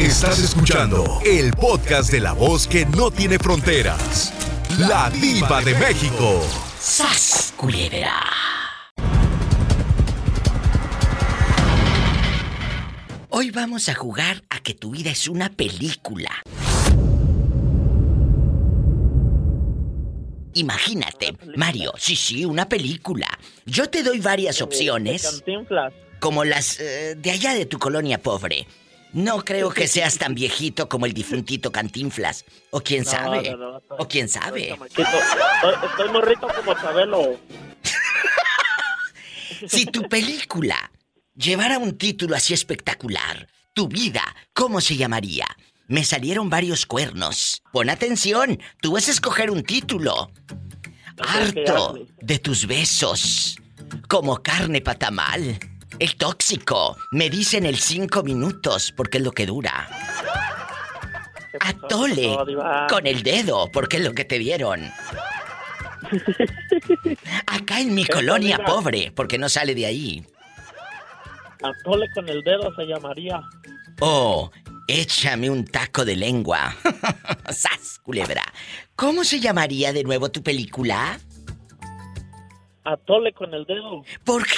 Estás escuchando el podcast de la voz que no tiene fronteras. La diva de México. ¡Sas, Hoy vamos a jugar a que tu vida es una película. Imagínate, Mario, sí, sí, una película. Yo te doy varias opciones. Como las eh, de allá de tu colonia pobre. No creo que seas tan viejito como el difuntito Cantinflas. O quién sabe. o quién sabe. Estoy, morrito como Chabelo. si tu película llevara un título así espectacular, tu vida, ¿cómo se llamaría? Me salieron varios cuernos. Pon atención, tú vas a escoger un título. Harto de tus besos, como carne patamal. El tóxico. Me dicen el cinco minutos porque es lo que dura. Atole con el dedo porque es lo que te dieron. Acá en mi colonia pobre porque no sale de ahí. Atole con el dedo se llamaría. Oh, échame un taco de lengua. ¡Sas, culebra! ¿Cómo se llamaría de nuevo tu película? Atole con el dedo. ¿Por qué?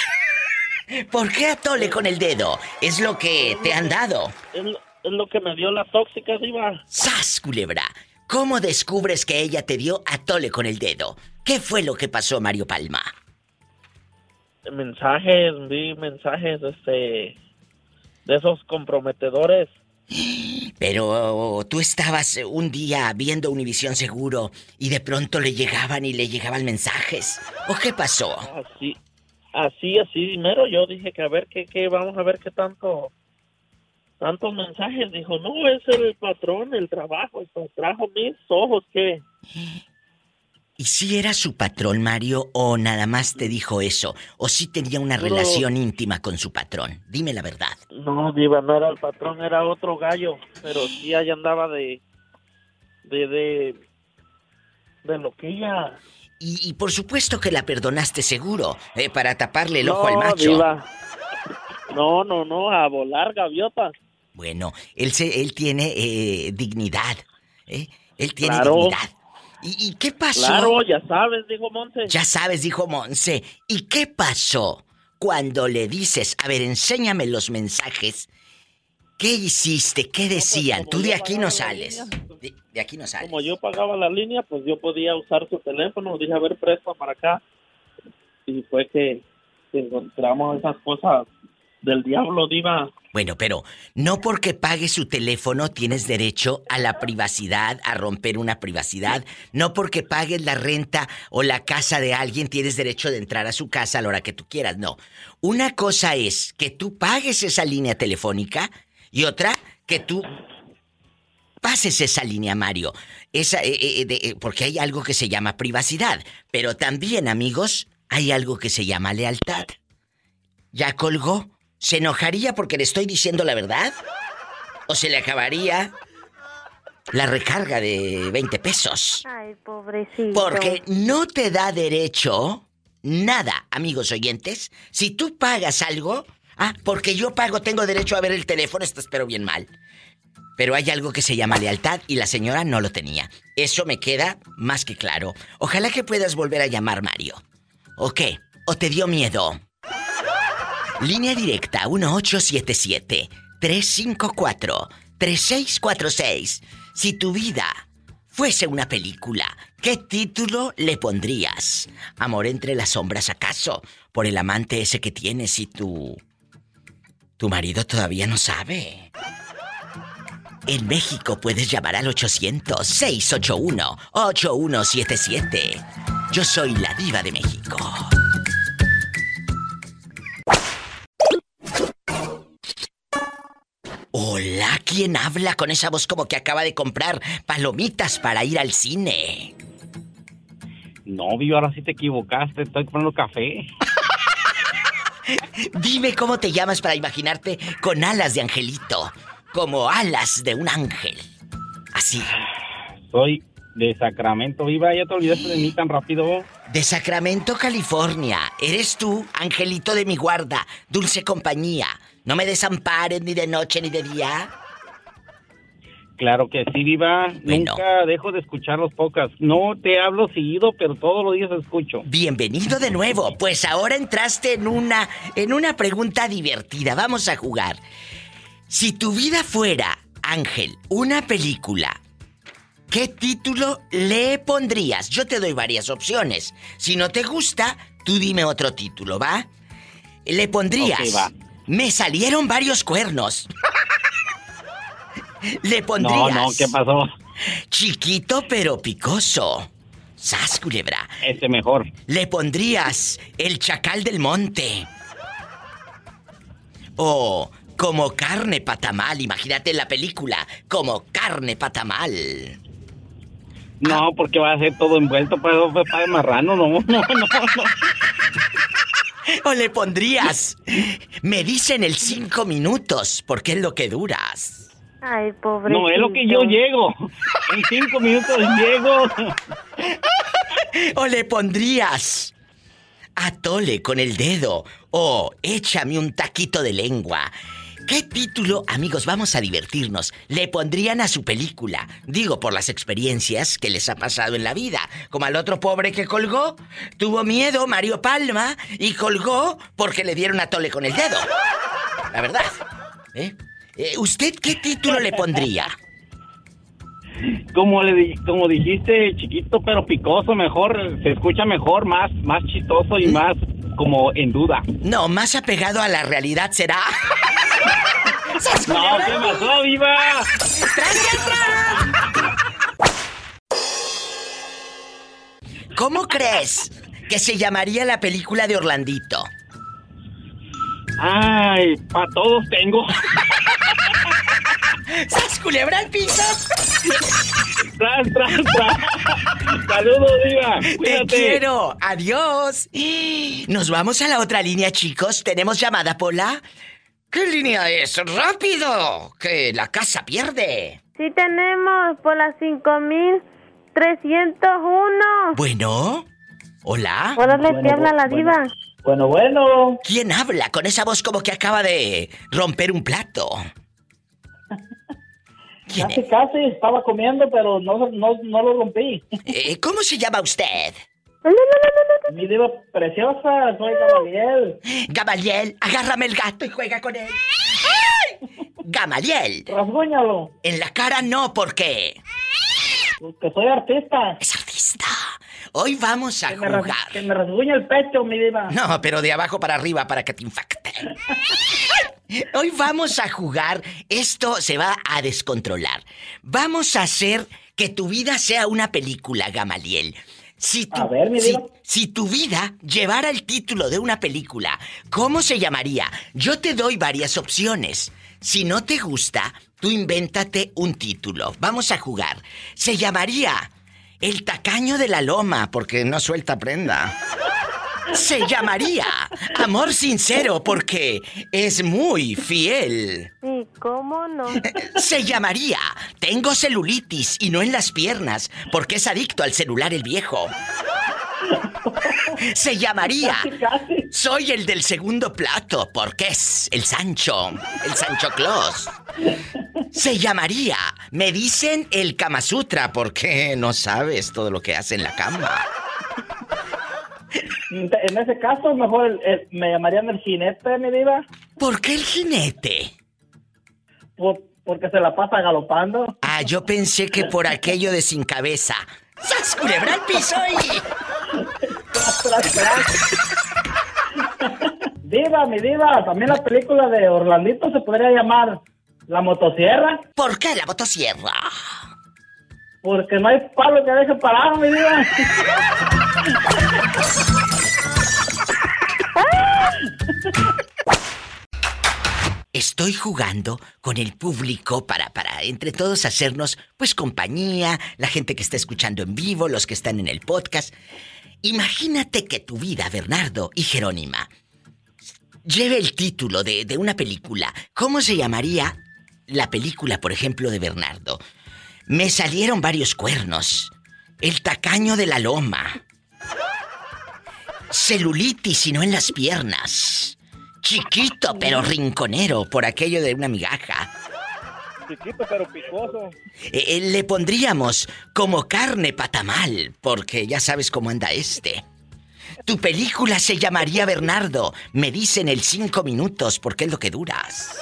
¿Por qué atole con el dedo? Es lo que te han dado. Es lo, que me dio la tóxica, Diva. ¡Sas, culebra! ¿Cómo descubres que ella te dio atole con el dedo? ¿Qué fue lo que pasó, Mario Palma? Mensajes, vi mensajes, este. de esos comprometedores. Pero tú estabas un día viendo Univisión Seguro y de pronto le llegaban y le llegaban mensajes. ¿O qué pasó? Así, así, así, primero yo dije que a ver qué, qué, vamos a ver qué tanto, tantos mensajes. Dijo, no, es el patrón, el trabajo, el trajo mis ojos, ¿qué? ¿Y si era su patrón, Mario, o nada más te dijo eso? ¿O si tenía una relación íntima con su patrón? Dime la verdad. No, Diva, no era el patrón, era otro gallo. Pero sí ahí andaba de. de. de. de lo Y, por supuesto que la perdonaste seguro, eh, para taparle el ojo al macho. No, no, no, a volar gaviotas. Bueno, él, se, él tiene eh, dignidad. ¿eh? Él tiene dignidad. ¿Y, qué pasó? Claro, ya sabes, dijo Monse. Ya sabes, dijo Monse. ¿Y qué pasó cuando le dices, a ver, enséñame los mensajes? ¿Qué hiciste? ¿Qué pues, decían? Tú de aquí no sales. De, aquí no sales. Como yo pagaba la línea, pues yo podía usar su teléfono. Dije, a ver, presta para acá. Y fue que, encontramos esas cosas del diablo, Diva. Bueno, pero no porque pagues su teléfono tienes derecho a la privacidad, a romper una privacidad. No porque pagues la renta o la casa de alguien tienes derecho de entrar a su casa a la hora que tú quieras. No. Una cosa es que tú pagues esa línea telefónica y otra que tú pases esa línea, Mario. Esa, eh, eh, eh, porque hay algo que se llama privacidad. Pero también, amigos, hay algo que se llama lealtad. ¿Ya colgó? ¿Se enojaría porque le estoy diciendo la verdad? ¿O se le acabaría la recarga de 20 pesos? Ay, pobrecito. Porque no te da derecho nada, amigos oyentes. Si tú pagas algo, ah, porque yo pago, tengo derecho a ver el teléfono, esto espero bien mal. Pero hay algo que se llama lealtad y la señora no lo tenía. Eso me queda más que claro. Ojalá que puedas volver a llamar, Mario. ¿O qué? ¿O te dio miedo? Línea directa 1877-354-3646. Si tu vida fuese una película, ¿qué título le pondrías? ¿Amor entre las sombras acaso? ¿Por el amante ese que tienes y tu... tu marido todavía no sabe? En México puedes llamar al 800-681-8177. Yo soy la diva de México. Hola, ¿quién habla con esa voz como que acaba de comprar palomitas para ir al cine? No, Vivo, ahora sí te equivocaste, estoy comprando café. Dime cómo te llamas para imaginarte con alas de angelito como alas de un ángel. Así. Soy de Sacramento, viva, ya te olvidaste de mí tan rápido. De Sacramento, California. Eres tú, angelito de mi guarda, dulce compañía. No me desamparen ni de noche ni de día. Claro que sí, Viva. Nunca dejo de escuchar los podcasts. No te hablo seguido, pero todos los días escucho. Bienvenido de nuevo. Pues ahora entraste en una en una pregunta divertida. Vamos a jugar. Si tu vida fuera, Ángel, una película, ¿qué título le pondrías? Yo te doy varias opciones. Si no te gusta, tú dime otro título, ¿va? Le pondrías. va. Me salieron varios cuernos. Le pondrías. No, no, ¿qué pasó? Chiquito pero picoso. Sas, culebra. Este mejor. Le pondrías el chacal del monte. O como carne patamal. Imagínate la película. Como carne patamal. No, porque va a ser todo envuelto para, para marrano, no, no, no, no. O le pondrías. Me dicen el cinco minutos, porque es lo que duras. Ay, pobre. No, es lo que yo llego. En cinco minutos llego. O le pondrías. Atole con el dedo. O échame un taquito de lengua. ¿Qué título, amigos, vamos a divertirnos, le pondrían a su película? Digo, por las experiencias que les ha pasado en la vida. Como al otro pobre que colgó. Tuvo miedo, Mario Palma, y colgó porque le dieron a tole con el dedo. La verdad. ¿Eh? Eh, ¿Usted qué título le pondría? Como le como dijiste, chiquito pero picoso, mejor, se escucha mejor, más, más chistoso y más como en duda. No, más apegado a la realidad será. ¡Sas, No! ¿qué pasó, viva? ¿Cómo crees que se llamaría la película de Orlandito? Ay, para todos tengo. ¡Sas culebra al piso! tras, tras, tras. Saludos, viva. ¡Te Cuídate. quiero! ¡Adiós! Nos vamos a la otra línea, chicos. ¿Tenemos llamada, Pola? ¿Qué línea es? ¡Rápido! Que la casa pierde. Sí tenemos por las 5301. Bueno. ¿Hola? Hola, le Bueno, habla la bueno. diva. Bueno, bueno. ¿Quién habla con esa voz como que acaba de romper un plato? ¿Quién Casi, casi estaba comiendo, pero no, no, no lo rompí. Eh, ¿Cómo se llama usted? Mi diva preciosa, soy Gabriel. Gamaliel, agárrame el gato y juega con él. ¡Ay! Gamaliel, Rasguñalo, en la cara no, porque que soy artista. es artista. Hoy vamos a Que me, jugar. que me rasguña el pecho, mi diva. No, pero de abajo para arriba para que te infecte. Hoy vamos a jugar. Esto se va a descontrolar. Vamos a hacer que tu vida sea una película, Gamaliel. Si tu, A ver, mi si, si tu vida llevara el título de una película, ¿cómo se llamaría? Yo te doy varias opciones. Si no te gusta, tú invéntate un título. Vamos a jugar. Se llamaría El tacaño de la loma, porque no suelta prenda. Se llamaría Amor Sincero porque es muy fiel. Sí, ¿cómo no? Se llamaría Tengo celulitis y no en las piernas porque es adicto al celular el viejo. Se llamaría. Soy el del segundo plato porque es el Sancho, el Sancho Claus. Se llamaría Me dicen el Kama Sutra porque no sabes todo lo que hace en la cama. En ese caso, mejor el- el- me llamarían el jinete, mi diva, ¿Por qué el jinete? por- porque se la pasa galopando. Ah, yo pensé que por aquello de sin cabeza. ¡Sas, culebra al piso y... Diva, mi diva, también la película de Orlandito se podría llamar La Motosierra, ¿Por qué la motosierra? porque no hay palo que deje parado, mi diva. Estoy jugando con el público para, para entre todos hacernos, pues, compañía, la gente que está escuchando en vivo, los que están en el podcast. Imagínate que tu vida, Bernardo y Jerónima, lleve el título de, de una película. ¿Cómo se llamaría la película, por ejemplo, de Bernardo? Me salieron varios cuernos. El tacaño de la loma. Celulitis y no en las piernas. Chiquito pero rinconero por aquello de una migaja. Chiquito pero picoso. Eh, eh, le pondríamos como carne patamal, porque ya sabes cómo anda este. Tu película se llamaría Bernardo. Me dicen el cinco minutos porque es lo que duras.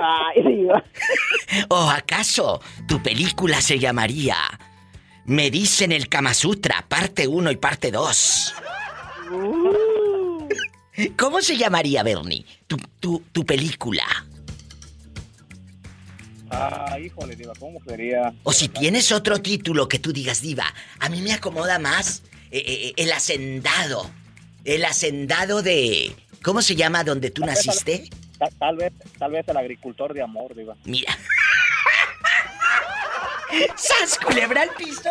Ay. ¿O acaso tu película se llamaría Me dicen el Kama Sutra, parte 1 y parte 2? Uh, ¿Cómo se llamaría, Bernie? Tu, tu, tu película. Ah, híjole, Diva, ¿cómo sería? O si tienes otro título que tú digas, Diva, a mí me acomoda más eh, eh, el hacendado. El hacendado de. ¿Cómo se llama donde tú naciste? Tal, tal vez, tal vez el agricultor de amor, Diva. Mira. ¡Sas, culebra al piso!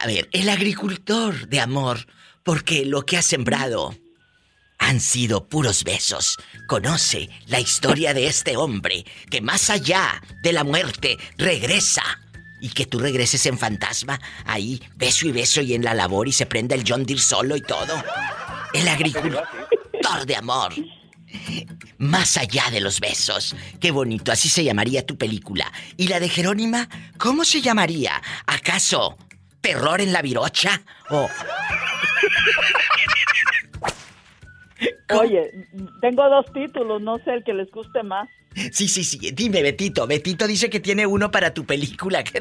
A ver, el agricultor de amor, porque lo que ha sembrado han sido puros besos. Conoce la historia de este hombre que más allá de la muerte regresa. Y que tú regreses en fantasma, ahí, beso y beso y en la labor y se prenda el John Deere solo y todo. El agricultor de amor. Más allá de los besos. Qué bonito, así se llamaría tu película. ¿Y la de Jerónima? ¿Cómo se llamaría? ¿Acaso terror en la virocha? ¿O Oye, tengo dos títulos, no sé el que les guste más. Sí, sí, sí. Dime, Betito. Betito dice que tiene uno para tu película.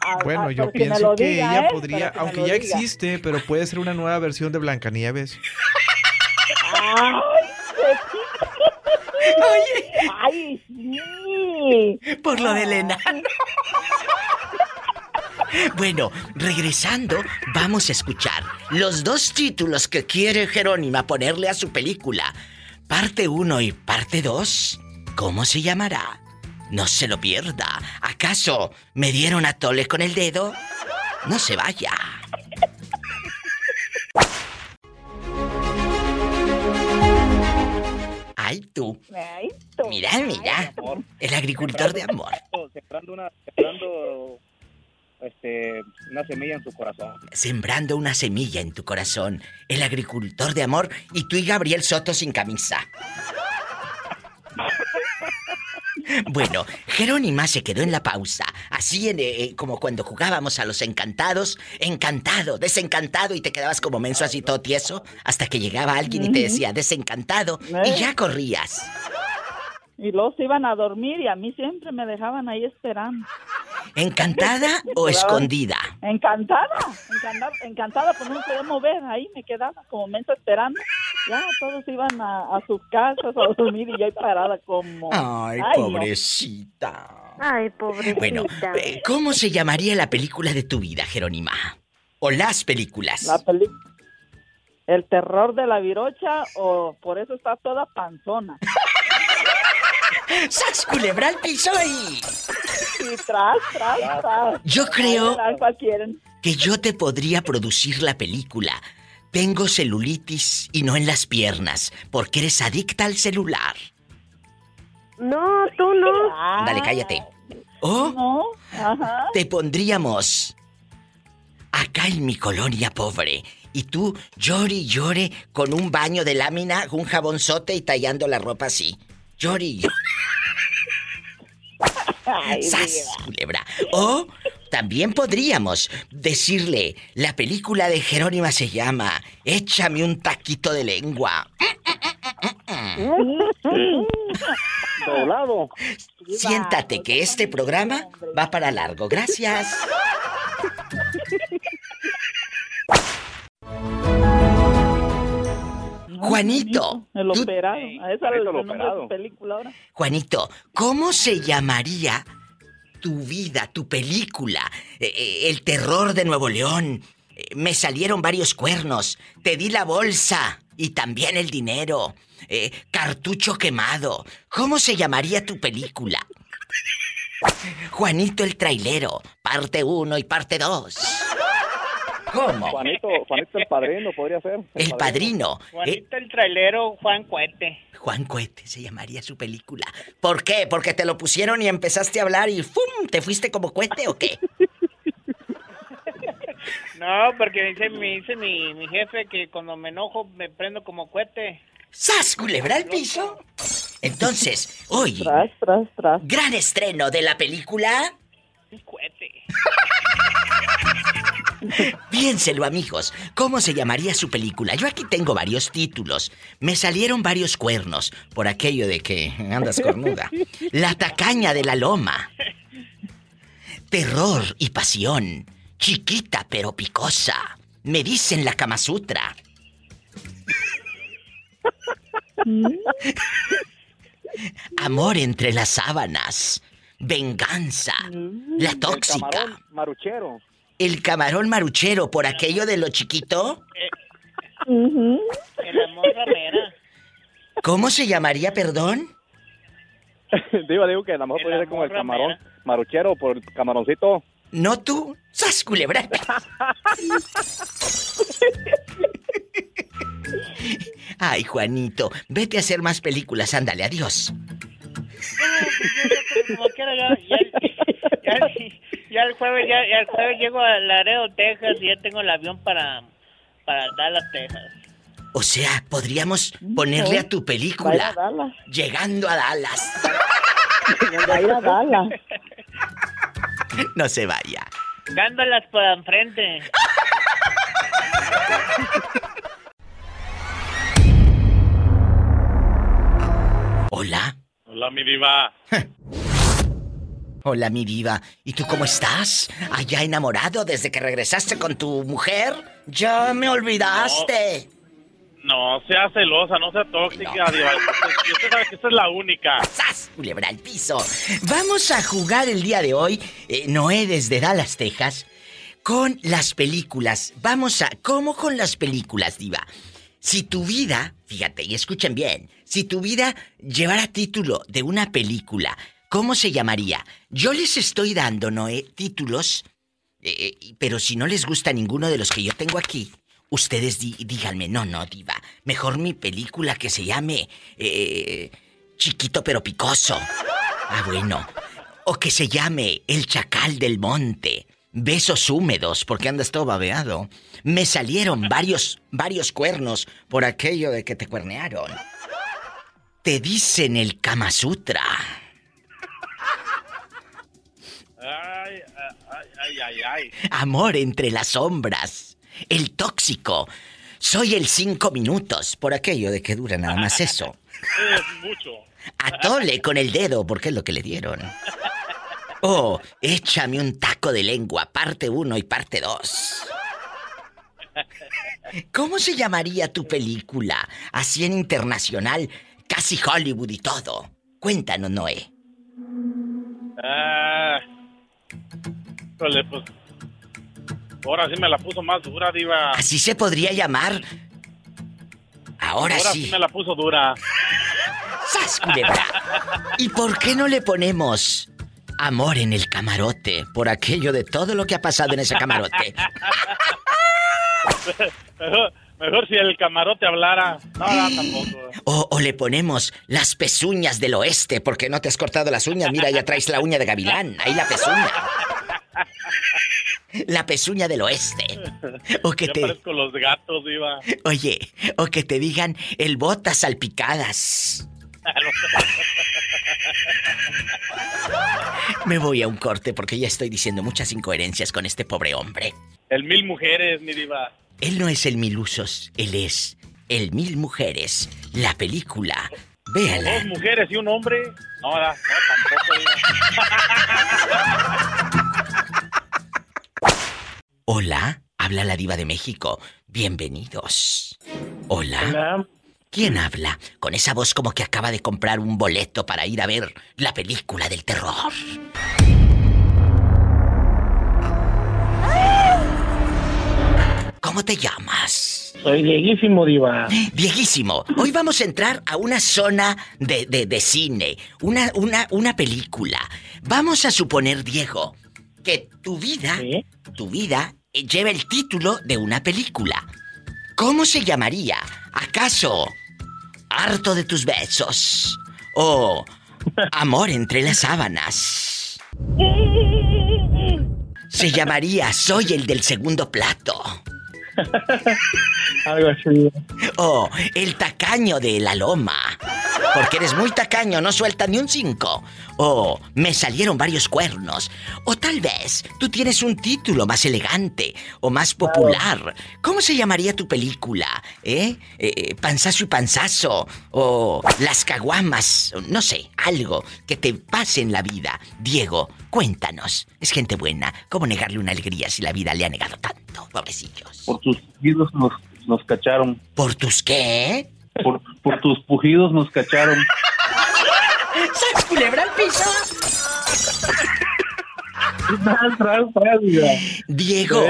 Ah, Bueno, ah, yo pienso que diga, ella ¿eh? podría, que aunque ya diga. existe, pero puede ser una nueva versión de Blancanieves. Ay, Oye, ay, sí. por lo de Elena. Bueno, regresando, vamos a escuchar los dos títulos que quiere Jerónima ponerle a su película. Parte 1 y parte 2. ¿Cómo se llamará? No se lo pierda. ¿Acaso me dieron a tole con el dedo? No se vaya. Ay, tú. Ay, tú. Mira, mira. El agricultor de amor. Sembrando una, sembrando, este, una semilla en su corazón. Sembrando una semilla en tu corazón. El agricultor de amor y tú y Gabriel Soto sin camisa. Bueno, Jerónima se quedó en la pausa, así en, eh, como cuando jugábamos a los encantados, encantado, desencantado y te quedabas como menso así todo tieso, hasta que llegaba alguien y te decía desencantado y ya corrías. Y luego se iban a dormir y a mí siempre me dejaban ahí esperando. ¿Encantada o escondida? Encantada, encantada, encantada, pues no me podía mover, ahí me quedaba como mensa esperando. Ya todos iban a, a sus casas a dormir y ahí parada como... Ay, pobrecita. Ay, pobrecita. Bueno, eh, ¿cómo se llamaría la película de tu vida, Jerónima? O las películas. La peli... El terror de la virocha o por eso está toda panzona. ¡Sas culebra al piso y... Y tras, tras, tras. Yo creo Ay, ¿Cuál quieren? que yo te podría producir la película. Tengo celulitis y no en las piernas, porque eres adicta al celular. No, tú no. Dale, cállate. O No, ajá. te pondríamos acá en mi colonia pobre. Y tú llore y llore con un baño de lámina, un jabonzote y tallando la ropa así. Llore y llore. Ay, ¡Sas, diva. culebra! O también podríamos decirle, la película de Jerónima se llama Échame un taquito de lengua. Doblado. Siéntate que este programa va para largo. Gracias. Juanito, El operado. A esa era el operado. su película ahora. Juanito, ¿cómo se llamaría tu vida, tu película? Eh, eh, el terror de Nuevo León. Eh, me salieron varios cuernos. Te di la bolsa y también el dinero. Eh, cartucho quemado. ¿Cómo se llamaría tu película? Juanito el trailero, parte 1 y parte 2. ¿Cómo? Juanito, Juanito el padrino podría ser. El padrino. Juanito el trailero, Juan Cuete. Juan Cohete se llamaría su película. ¿Por qué? ¿Porque te lo pusieron y empezaste a hablar y ¡fum! ¿Te fuiste como cohete o qué? No, porque dice, me dice mi, mi jefe que cuando me enojo me prendo como cohete. ¡Sas, culebra al piso! Entonces, hoy, Tras, tras, tras. gran estreno de la película. Un cohete. Piénselo, amigos. ¿Cómo se llamaría su película? Yo aquí tengo varios títulos. Me salieron varios cuernos por aquello de que andas cornuda. La tacaña de la loma. Terror y pasión. Chiquita pero picosa. Me dicen la Kama Sutra. Amor entre las sábanas. Venganza. La tóxica. Camarón maruchero. El camarón maruchero por aquello de lo chiquito. El amor ramera. ¿Cómo se llamaría, perdón? digo, digo que a lo mejor El podría ser como el camarón ramera. maruchero por el camaroncito. ¿No tú? ¡Sas, culebra! Ay, Juanito, vete a hacer más películas, ándale, adiós. Como quiera, ya, ya, ya, ya el jueves, ya, ya el jueves llego a Laredo, Texas y ya tengo el avión para, para Dallas, Texas. O sea, podríamos ponerle a tu película Dallas. Llegando a Dallas. Ir a Dallas. No se vaya. Dándolas por enfrente. Hola. Hola, mi diva. Hola, mi diva. ¿Y tú cómo estás? ¿Allá enamorado desde que regresaste con tu mujer? Ya me olvidaste. No sea celosa, no sea tóxica, diva. Usted, usted sabe que esta es la única. ¡Sas! Culebra al piso. Vamos a jugar el día de hoy, eh, Noé desde Dallas, Texas, con las películas. Vamos a... ¿Cómo con las películas, diva? Si tu vida, fíjate y escuchen bien, si tu vida llevara título de una película, ¿cómo se llamaría? Yo les estoy dando, Noé, títulos, eh, eh, pero si no les gusta ninguno de los que yo tengo aquí, ustedes díganme, no, no, diva, mejor mi película que se llame eh, Chiquito pero Picoso. Ah, bueno. O que se llame El Chacal del Monte. Besos húmedos, porque andas todo babeado. Me salieron varios, varios cuernos por aquello de que te cuernearon. Te dicen el Kama Sutra. Ay, ay, ay, ay, ay. Amor entre las sombras. El tóxico. Soy el cinco minutos, por aquello de que dura nada más eso. Es mucho. Atole con el dedo, porque es lo que le dieron. Oh, échame un taco de lengua, parte 1 y parte 2. ¿Cómo se llamaría tu película? Así en internacional, casi Hollywood y todo. Cuéntanos, Noé. Ah. Híjole, pues. Ahora sí me la puso más dura, diva. Así se podría llamar. Ahora, Ahora sí. sí me la puso dura. ¡Sas, culebra! ¿Y por qué no le ponemos amor en el camarote? Por aquello de todo lo que ha pasado en ese camarote. Mejor, mejor si el camarote hablara. No, no, tampoco. O, o le ponemos las pezuñas del oeste, porque no te has cortado las uñas. Mira, ya traes la uña de gavilán. Ahí la pezuña. La pezuña del oeste. O que Ya te. parezco los gatos, diva. Oye, o que te digan el botas salpicadas. Me voy a un corte porque ya estoy diciendo muchas incoherencias con este pobre hombre. El mil mujeres, mi diva. Él no es el mil usos, él es el mil mujeres. La película. Véala. Dos mujeres y un hombre. No, no tampoco, diva. Hola, habla la diva de México. Bienvenidos. Hola. Hola. ¿Quién habla? Con esa voz como que acaba de comprar un boleto para ir a ver la película del terror. ¿Cómo te llamas? Soy viejísimo, Diva. Viejísimo, hoy vamos a entrar a una zona de, de- de cine, una, una, una película. Vamos a suponer, Diego, que tu vida, Sí. tu vida, eh, lleva el título de una película. ¿Cómo se llamaría? ¿Acaso Harto de tus besos? ¿O Amor entre las sábanas? Se llamaría Soy el del segundo plato. Algo así. O el tacaño de la loma. Porque eres muy tacaño, no suelta ni un cinco. O me salieron varios cuernos. O tal vez tú tienes un título más elegante o más popular. ¿Cómo se llamaría tu película? ¿Eh? eh panzazo y panzazo. O las caguamas. No sé, algo que te pase en la vida. Diego, cuéntanos. Es gente buena. ¿Cómo negarle una alegría si la vida le ha negado tanto? Pobrecillos. Por tus pujidos nos, nos cacharon. ¿Por tus qué? Por, por tus pujidos nos cacharon. ¡Sas culebra al piso! Diego.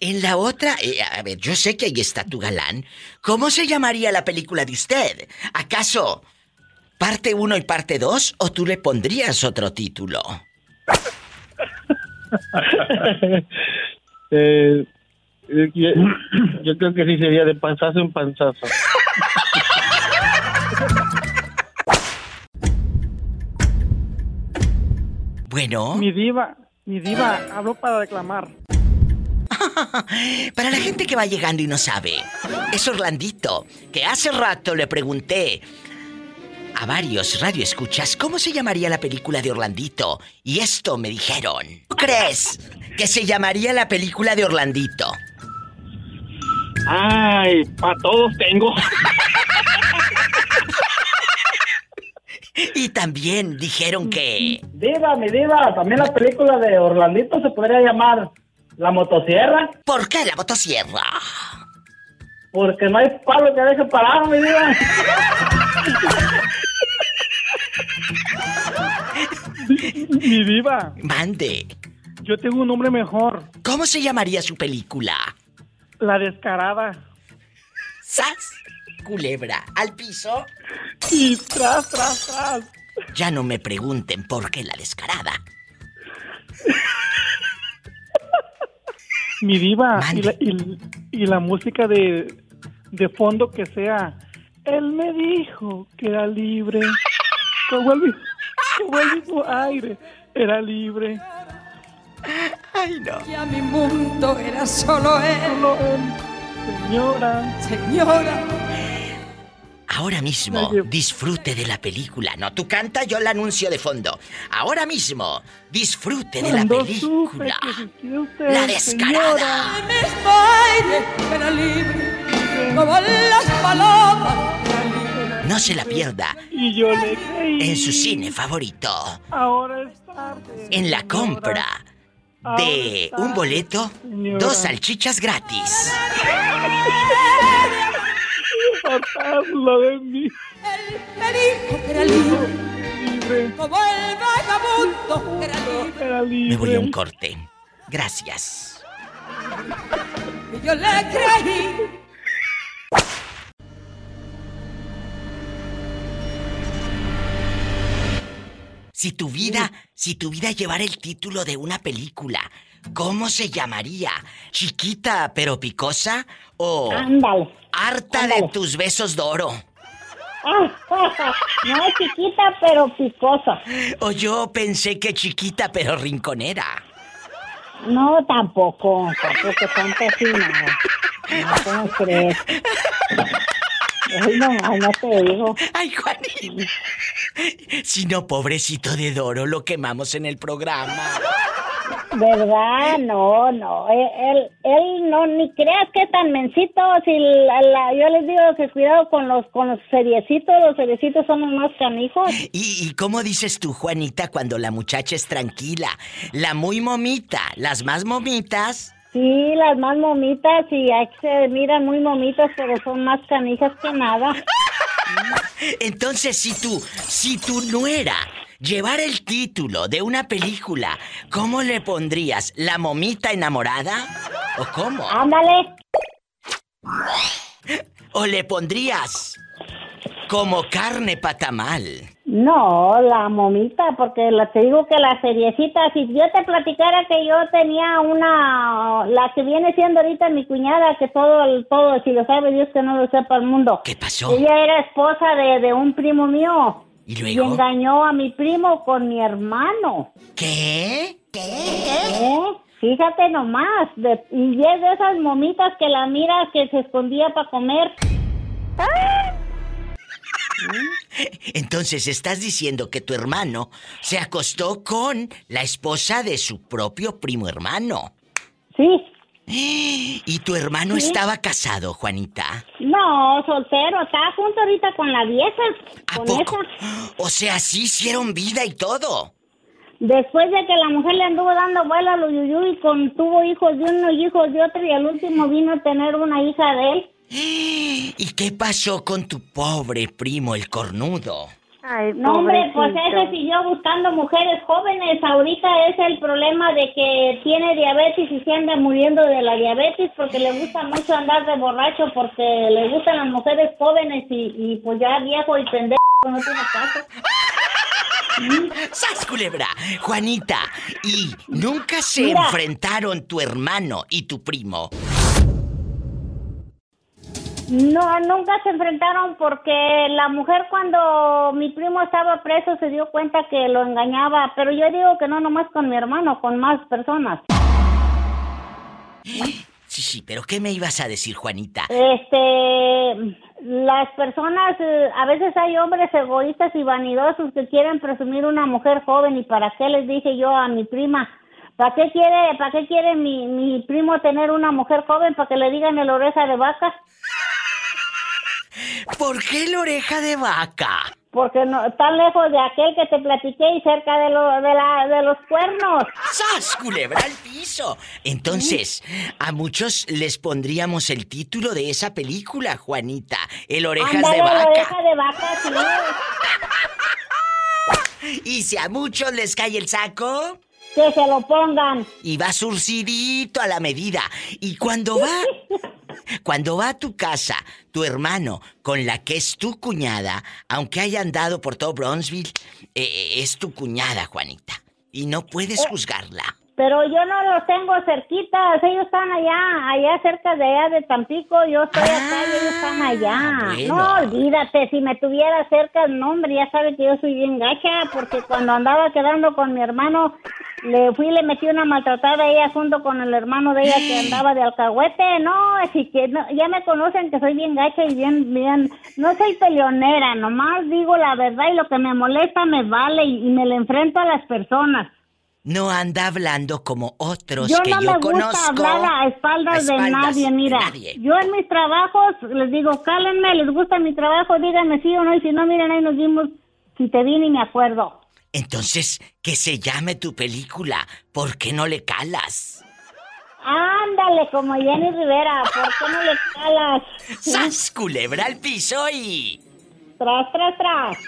En la otra, eh, a ver, yo sé que ahí está tu galán. ¿Cómo se llamaría la película de usted? ¿Acaso parte 1 y parte 2 o tú le pondrías otro título? eh, yo, yo, creo que sí sería de panzazo en panzazo. Bueno. Mi diva, mi diva, hablo para reclamar. para la gente que va llegando y no sabe, es Orlandito, que hace rato le pregunté a varios radioescuchas cómo se llamaría la película de Orlandito. Y esto me dijeron. ¿Tú crees que se llamaría la película de Orlandito? Ay, para todos tengo. Y también dijeron que. Diva, mi diva, también la película de Orlandito se podría llamar La Motosierra. ¿Por qué la motosierra? Porque no hay palo que deje parado, mi diva. mi diva. Mande. Yo tengo un nombre mejor. ¿Cómo se llamaría su película? La descarada. ¿Sas? Culebra. ¿Al piso? Y tras, tras, tras. Ya no me pregunten por qué la descarada. Mi diva. Y la, y, y la, música de, de fondo que sea. Él me dijo que era libre. Como el, como el mismo aire. Era libre. Ay, no. Y a mi mundo era solo él. Solo él. Señora. Señora. Ahora mismo disfrute de la película. No, tú canta, yo la anuncio de fondo. Ahora mismo disfrute de la película. La descarada. No se la pierda. Y yo le creí. En su cine favorito. Ahora es tarde. En la compra de un boleto, dos salchichas gratis. de mí. Era libre. Como el vagabundo era libre. Era libre. Me voy a un corte. Gracias. Y yo le creí. Si tu vida, si tu vida llevara el título de una película, ¿cómo se llamaría? ¿Chiquita pero picosa? ¿O Ándale. harta Ándale. de tus besos de oro? no chiquita, pero picosa. O yo pensé que chiquita pero rinconera. No, tampoco, tampoco no. No, ¿cómo crees? Ay, no, ay, no te digo. Ay, Juanita. Si no, pobrecito de Doro, lo quemamos en el programa. ¿Verdad? No, no. Él, él, él no, ni creas que tan mencito. Si la, la- yo les digo que cuidado con los, con los seriecitos. Los seriecitos son los más canijos. ¿Y, y cómo dices tú, Juanita, cuando la muchacha es tranquila? La muy momita, las más momitas. Sí, las más momitas y ahí se miran muy momitas, pero son más canijas que nada. Entonces, si tú, si tu nuera llevara el título de una película, ¿cómo le pondrías? ¿La momita enamorada? ¿O cómo? Ándale. ¿O le pondrías como carne patamal? No, la momita, porque la, te digo que la seriecita, si yo te platicara que yo tenía una, la que viene siendo ahorita mi cuñada, que todo, el- todo, si lo sabe Dios que no lo sepa el mundo. ¿Qué pasó? Ella era esposa de, de un primo mío. ¿Y Y luego? engañó a mi primo con mi hermano. ¿Qué? ¿Eh? Sí, Fíjate nomás, de- y es de esas momitas que la miras que se escondía para comer. Entonces estás diciendo que tu hermano se acostó con la esposa de su propio primo hermano. Sí. ¿Y tu hermano Sí. estaba casado, Juanita? No, soltero, está junto ahorita con la vieja. Con esa. O sea, sí hicieron vida y todo. Después de que la mujer le anduvo dando vuelo a los yuyuy, con tuvo hijos de uno y hijos de otro, y al último vino a tener una hija de él. ¿Y qué pasó con tu pobre primo, el cornudo? Ay, No, hombre, pues ese siguió buscando mujeres jóvenes. Ahorita es el problema de que tiene diabetes y se anda muriendo de la diabetes porque le gusta mucho andar de borracho porque le gustan las mujeres jóvenes y, y pues ya viejo y pendejo no tiene caso. ¡Sas, culebra! Juanita, ¿y nunca se Mira. enfrentaron tu hermano y tu primo? No, nunca se enfrentaron porque la mujer cuando mi primo estaba preso se dio cuenta que lo engañaba, pero yo digo que no nomás con mi hermano, con más personas. Sí, sí, pero ¿qué me ibas a decir, Juanita? Este, las personas, eh, a veces hay hombres egoístas y vanidosos que quieren presumir una mujer joven y para qué les dije yo a mi prima, ¿para qué quiere, para qué quiere mi, mi primo tener una mujer joven para que le digan el oreja de vaca? ¿Por qué la oreja de vaca? Porque no, tan lejos de aquel que te platiqué y cerca de, lo, de, la, de los cuernos. ¡Sas, culebra al piso! Entonces, a muchos les pondríamos el título de esa película, Juanita. El orejas Ándale, de vaca. oreja de vaca, sí. Y si a muchos les cae el saco, Que se lo pongan. y va surcidito a la medida. Y cuando va, cuando va a tu casa, tu hermano, con la que es tu cuñada, aunque haya andado por todo Bronzeville, eh, eh, es tu cuñada, Juanita. Y no puedes juzgarla. Pero yo no los tengo cerquitas, ellos están allá, allá cerca de allá de Tampico, yo estoy acá y ellos están allá. bueno. No, olvídate, si me tuviera cerca, no hombre, ya sabe que yo soy bien gacha, porque cuando andaba quedando con mi hermano, le fui y le metí una maltratada a ella junto con el hermano de ella que andaba de alcahuete, no, así que no, ya me conocen que soy bien gacha y bien, bien, no soy peleonera, nomás digo la verdad y lo que me molesta me vale y, y me le enfrento a las personas. No anda hablando como otros Yo que no yo me gusta conozco. hablar a espaldas, A de espaldas nadie, de mira. nadie. Yo en mis trabajos les digo, cálenme, les gusta mi trabajo, díganme sí o no, y si no, miren, ahí nos vimos, si te vi ni me acuerdo. Entonces, que se llame tu película. ¿Por qué no le calas? Ándale, como Jenny Rivera, ¿por qué no le calas? ¡Sas, culebra al piso y... Tras, tras, tras.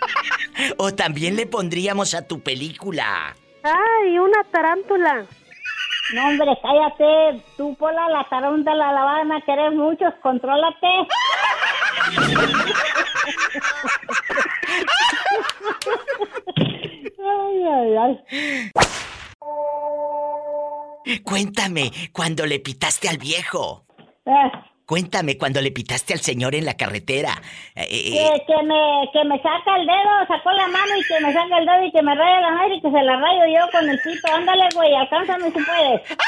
O también le pondríamos a tu película. Ay, una tarántula. No, hombre, cállate. Tú, Pola, la tarántula la van a querer muchos. Contrólate. ay, ay, ay. Cuéntame, cuando le pitaste al viejo. Eh, Cuéntame cuando le pitaste al señor en la carretera. Eh, eh, que, que me, que me saca el dedo, sacó la mano y que me saca el dedo y que me raya la madre y que se la rayo yo con el pito. Ándale, güey, alcánzame si puedes.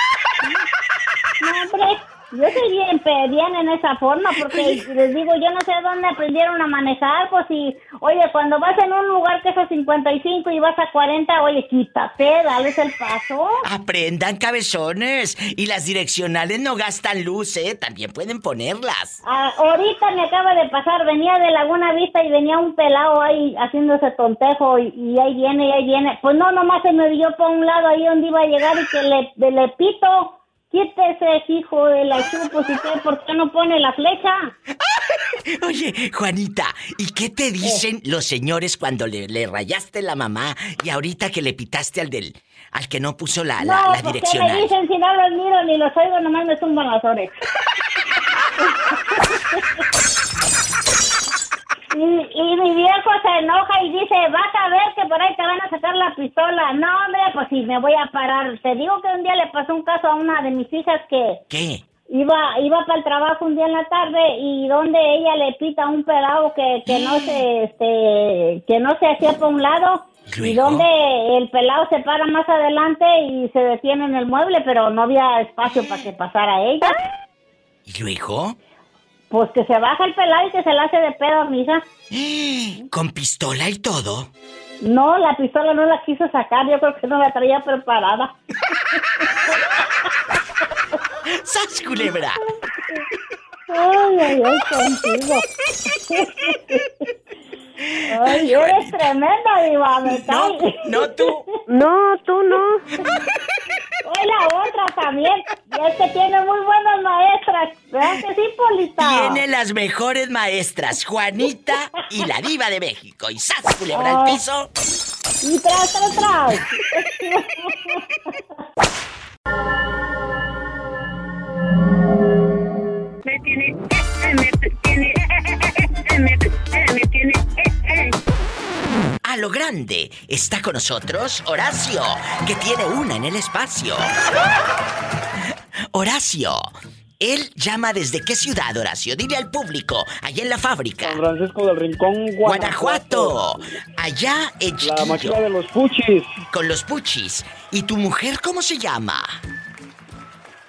No, hombre, yo soy bien, bien en esa forma porque les digo, yo no sé dónde aprendieron a manejar, pues si, oye, cuando vas en un lugar que es a 55 y vas a 40, oye, quítate, dales el paso. Aprendan cabezones. Y las direccionales no gastan luz, ¿eh? También pueden ponerlas. Ah, ahorita me acaba de pasar, venía de Laguna Vista y venía un pelado ahí haciéndose tontejo y, y ahí viene, y ahí viene. Pues no, nomás se me vio por un lado ahí donde iba a llegar y que le, le pito. Quítese, hijo de la chupos y qué, ¿por qué no pone la flecha? Oye, Juanita, ¿y qué te dicen los señores cuando le, le rayaste la mamá y ahorita que le pitaste al del al que no puso la, la, no, la ¿qué me dicen si no los miro ni los oigo, nomás me zumban las orejas. Y, y mi viejo se enoja y dice, vas a ver que por ahí te van a sacar la pistola. No, hombre, pues si me voy a parar. Te digo que un día le pasó un caso a una de mis hijas que ¿Qué? iba iba para el trabajo un día en la tarde y donde ella le pita un pelado que, que no se este que no se hacía por un lado Y donde el pelado se para más adelante y se detiene en el mueble, pero no había espacio para que pasara ella. ¿Y luego? Pues que se baja el pelado y que se la hace de pedo, misa. ¿Con pistola y todo? No, la pistola no la quiso sacar, yo creo que no la traía preparada. ¡Sas, culebra! Ay, ay, ay, contigo. Ay, eres tremenda, diva, me cae. No, tú. No, tú no. Hoy la otra también. Y es que tiene muy buenas maestras. ¿Verdad que sí, Polita? Tiene las mejores maestras, Juanita y la diva de México. Y ¡sas, culebra al Ay. piso! Y tras, tras, tras. Me tiene, me tiene, me tiene, A lo grande está con nosotros Horacio, que tiene una en el espacio. Horacio, él llama desde qué ciudad, Horacio? Dile al público, allá en la fábrica. San Francisco del Rincón, Guanajuato. Allá en La máquina de los puchis. Con los puchis. ¿Y tu mujer cómo se llama?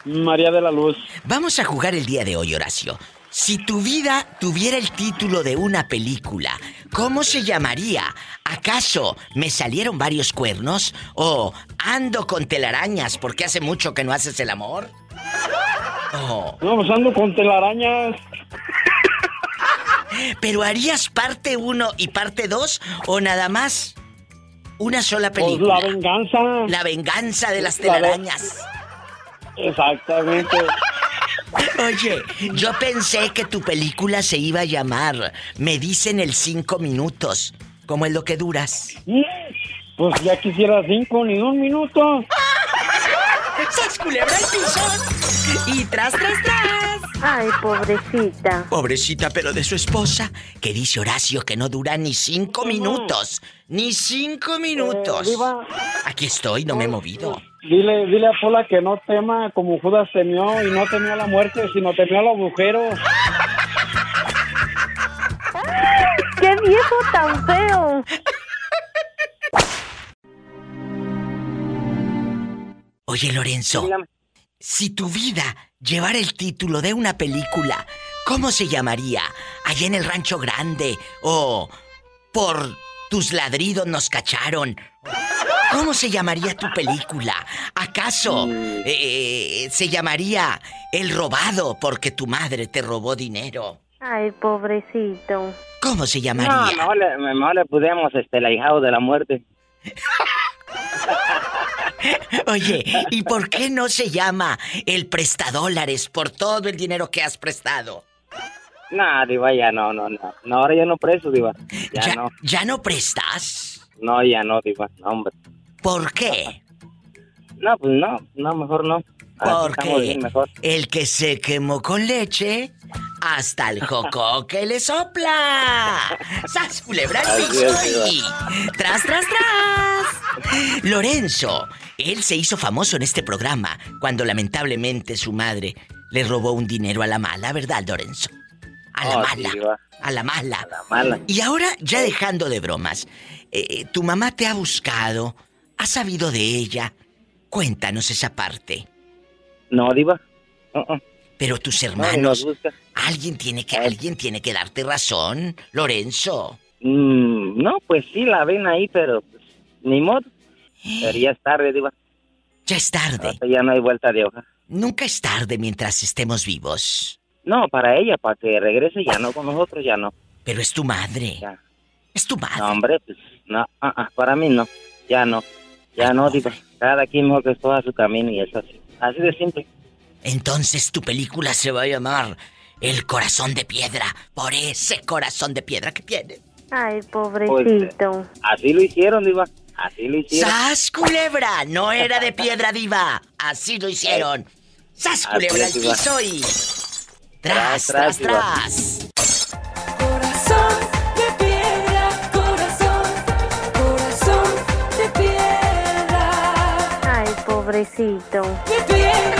María de la Luz. Vamos a jugar el día de hoy, Horacio. Si tu vida tuviera el título de una película, ¿cómo se llamaría? ¿Acaso me salieron varios cuernos? ¿O ando con telarañas porque hace mucho que no haces el amor? ¿O No, pues ando con telarañas. ¿Pero harías parte 1 y parte 2 o nada más una sola Pues película? la venganza. La venganza de las La telarañas. Exactamente. Oye, yo pensé que tu película se iba a llamar Me dicen el cinco minutos, como es lo que duras. Pues ya quisiera cinco ni un minuto. ¡Sas culebra al piso! Y tras, tras, tras. Ay, pobrecita. Pobrecita, pero de su esposa, que dice Horacio que no dura ni cinco minutos. Ni cinco minutos. Eh, Diva. Aquí estoy, no me he movido. Dile, dile a Pola que no tema como Judas temió y no temió la muerte, sino temió al agujero. ¡Qué viejo tan feo! Oye, Lorenzo. Si tu vida llevara el título de una película, ¿cómo se llamaría? ¿Allá en el rancho grande? ¿O por tus ladridos nos cacharon? ¿Cómo se llamaría tu película? ¿Acaso eh, se llamaría El robado porque tu madre te robó dinero? Ay, pobrecito. ¿Cómo se No, llamaría? mejor le, mejor le pusiéramos este, el ahijado de la muerte. Oye, ¿y por qué no se llama El prestadólares por todo el dinero que has prestado? No, Diva, ya no, no, no. No, ahora ya no preso, Diva. Ya, ¿Ya, no. ¿Ya no prestas? No, ya no, Diva. No, hombre. ¿Por qué? No, pues no, no, mejor no. Porque bien, mejor. el que se quemó con leche, hasta el coco que le sopla. ¡Sas, culebra al Así piso es, y ¡Tras, tras, tras! Lorenzo, él se hizo famoso en este programa cuando lamentablemente su madre le robó un dinero a la mala, ¿verdad, Lorenzo? A la Oh, sí, mala. Diva. A la mala. mala. Y ahora, ya dejando de bromas, eh, tu mamá te ha buscado, has sabido de ella. Cuéntanos esa parte. No, Diva. Uh-uh. Pero tus No, hermanos, busca. alguien tiene que, alguien tiene que darte razón, Lorenzo. Mm, no, pues sí, la ven ahí, pero pues, ni modo. Pero ya es tarde, Diva. Ya es tarde. Ya no hay vuelta de hoja. Nunca es tarde mientras estemos vivos. No, para ella, para que regrese, ya no, con nosotros ya no. Pero es tu madre. Ya. Es tu madre. No, hombre, pues, no, ah, ah, para mí no, ya no, ya no, Diva. Cada quien mejor que escoja su camino y es así. Así de simple. Entonces tu película se va a llamar El corazón de piedra, por ese corazón de piedra que tiene. Ay, pobrecito. Así lo hicieron, Diva. Así lo hicieron. ¡Sas, culebra! No era de piedra diva. Así lo hicieron. ¡Sas, culebra al piso y... Tras, tras, tras. Corazón de piedra, corazón, corazón de piedra. Ay, pobrecito. De piedra,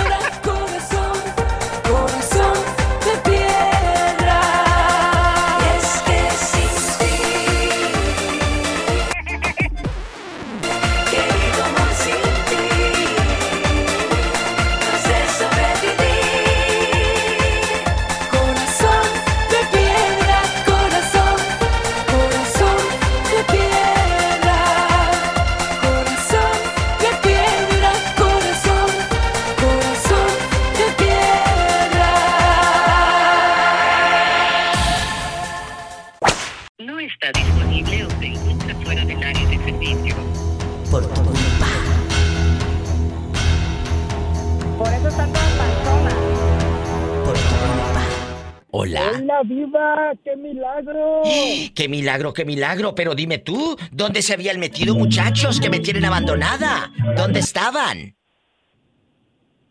Hola. ¡Hola, viva! ¡Qué milagro! ¡Qué milagro, qué milagro! Pero dime tú, ¿dónde se habían metido muchachos que me tienen abandonada? ¿Dónde estaban?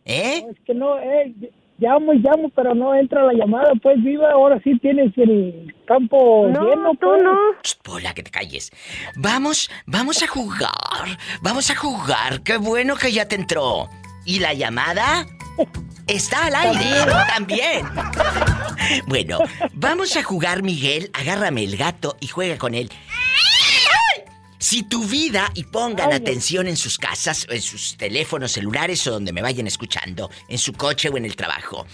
¿Eh? Es que no, eh, llamo y llamo, pero no entra la llamada, pues viva, ahora sí tienes el campo lleno, pues. Hola, que te calles. Vamos, vamos a jugar. Vamos a jugar. Qué bueno que ya te entró. ¿Y la llamada? Está al aire también. Bueno, vamos a jugar, Miguel. Agárrame el gato y juega con él. Si tu vida, y pongan atención en sus casas, en sus teléfonos celulares o donde me vayan escuchando, en su coche o en el trabajo.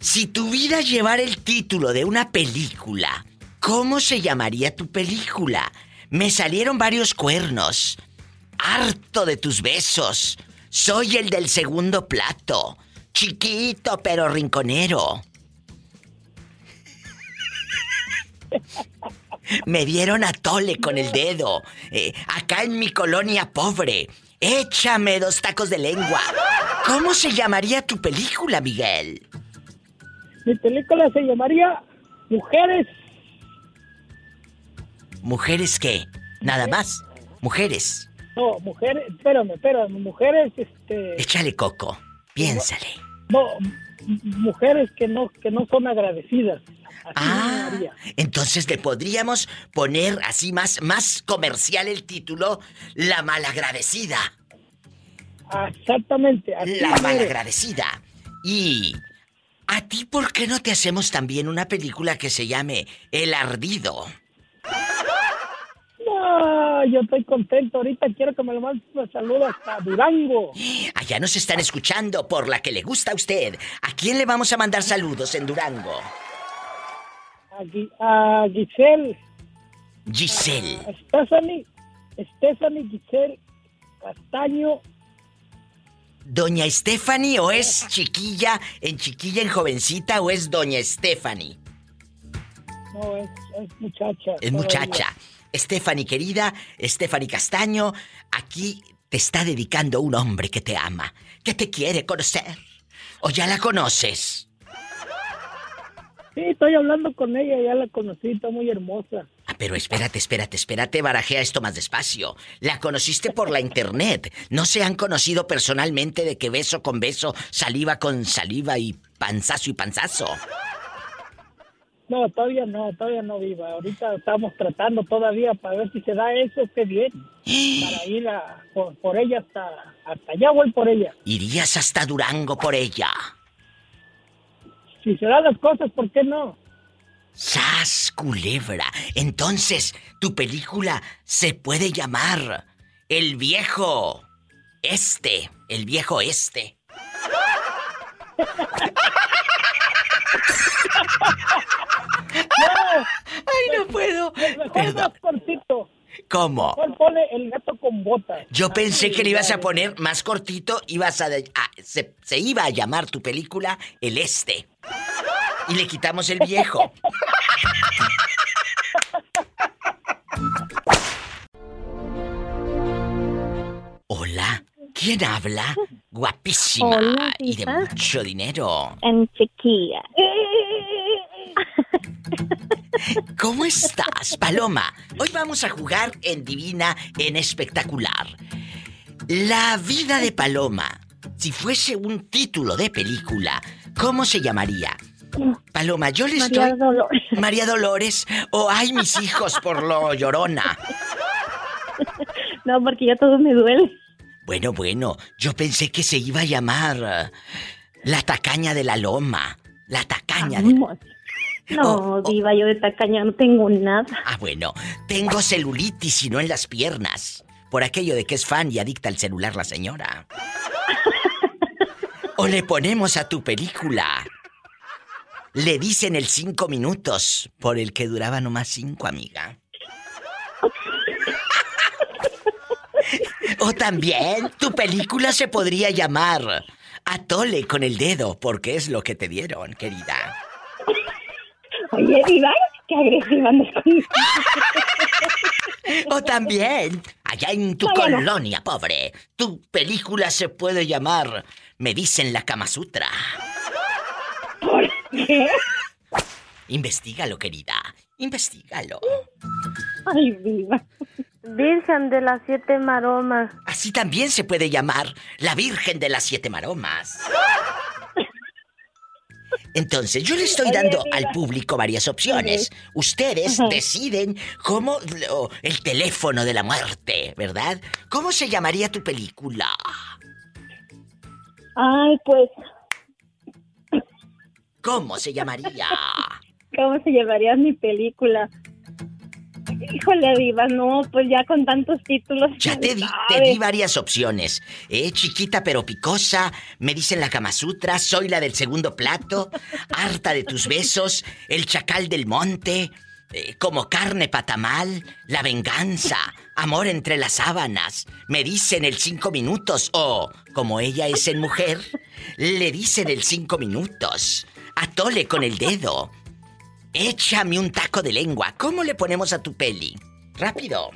Si tu vida llevara el título de una película, ¿cómo se llamaría tu película? Me salieron varios cuernos. Harto de tus besos. Soy el del segundo plato. Chiquito pero rinconero. Me dieron a tole con el dedo. Eh, acá en mi colonia pobre. Échame dos tacos de lengua. ¿Cómo se llamaría tu película, Miguel? Mi película se llamaría Mujeres. ¿Mujeres qué? Nada más. Mujeres. No, mujeres, espérame, espérame, mujeres, este... Échale coco. Piénsale. No, mujeres que no, que no son agradecidas. Así Ah, entonces le podríamos poner así más, más comercial el título, La malagradecida. Ah, Exactamente. La malagradecida. Y ¿a ti por qué no te hacemos también una película que se llame El ardido? No, yo estoy contento. Ahorita quiero que me lo mandes un saludo hasta Durango. Allá nos están escuchando por la que le gusta a usted. ¿A quién le vamos a mandar saludos en Durango? A, Gui- a Giselle. Giselle. a Stephanie. Stephanie Giselle Castaño. ¿Doña Stephanie o es chiquilla en chiquilla en jovencita o es Doña Stephanie? No, es, es muchacha. Es todavía. Stephanie querida, Stephanie Castaño, aquí te está dedicando un hombre que te ama, que te quiere conocer. ¿O ya la conoces? Sí, estoy hablando con ella, ya la conocí, está muy hermosa. Ah, pero espérate, espérate, espérate, barajea esto más despacio. La conociste por la internet. No se han conocido personalmente de que beso con beso, saliva con saliva y panzazo y panzazo. No, todavía no, todavía no viva. Ahorita estamos tratando todavía para ver si se da eso, qué bien. Para ir a, por, por ella hasta, hasta allá voy por ella. Irías hasta Durango por ella. Si se dan las cosas, ¿por qué no? ¡Sas, culebra! Entonces, tu película se puede llamar El viejo este. El viejo este. ¡Ay, no puedo! Mejor más cortito. ¿Cómo? Mejor pone el gato con botas. Yo pensé que le ibas a poner más cortito, ibas a, a- se, se iba a llamar tu película El Este. Y le quitamos el viejo. ¿quién habla? Guapísima Hola, y de mucho dinero. En chiquilla. ¿Cómo estás, Paloma? Hoy vamos a jugar en Divina, en Espectacular. La vida de Paloma, si fuese un título de película, ¿cómo se llamaría? Paloma, yo le María estoy... Dolores. María Dolores. O ay, mis hijos por lo llorona. No, porque ya todo me duele. Bueno, bueno, yo pensé que se iba a llamar eh, La tacaña de la loma. La tacaña de... No, diva, yo de tacaña no tengo nada. Ah, bueno, tengo celulitis y no en las piernas. Por aquello de que es fan y adicta al celular la señora. O le ponemos a tu película. Le dicen el cinco minutos, por el que duraba nomás cinco, amiga. O también tu película se podría llamar Atole con el dedo, porque es lo que te dieron, querida. Oye, diva, qué agresiva. O también, allá en tu colonia, pobre, tu película se puede llamar Me dicen la Kama Sutra. ¿Por qué? Investígalo, querida. Investígalo. Ay, viva. Virgen de las siete maromas. Así también se puede llamar la Virgen de las Siete Maromas. Entonces, yo le estoy dando al público varias opciones. Ustedes deciden cómo el teléfono de la muerte, ¿verdad? ¿Cómo se llamaría tu película? Ay, pues, ¿Cómo se llamaría? ¿cómo se llamaría mi película? Híjole, Diva, no, pues ya con tantos títulos. Ya te di, te ¿sabe? di varias opciones. Eh, chiquita pero picosa, me dicen la Kama Sutra, soy la del segundo plato, harta de tus besos, el chacal del monte, eh, como carne patamal, la venganza, amor entre las sábanas, me dicen el cinco minutos, o, como ella es en mujer, le dicen el cinco minutos, atole con el dedo, échame un taco de lengua, ¿cómo le ponemos a tu peli? Rápido.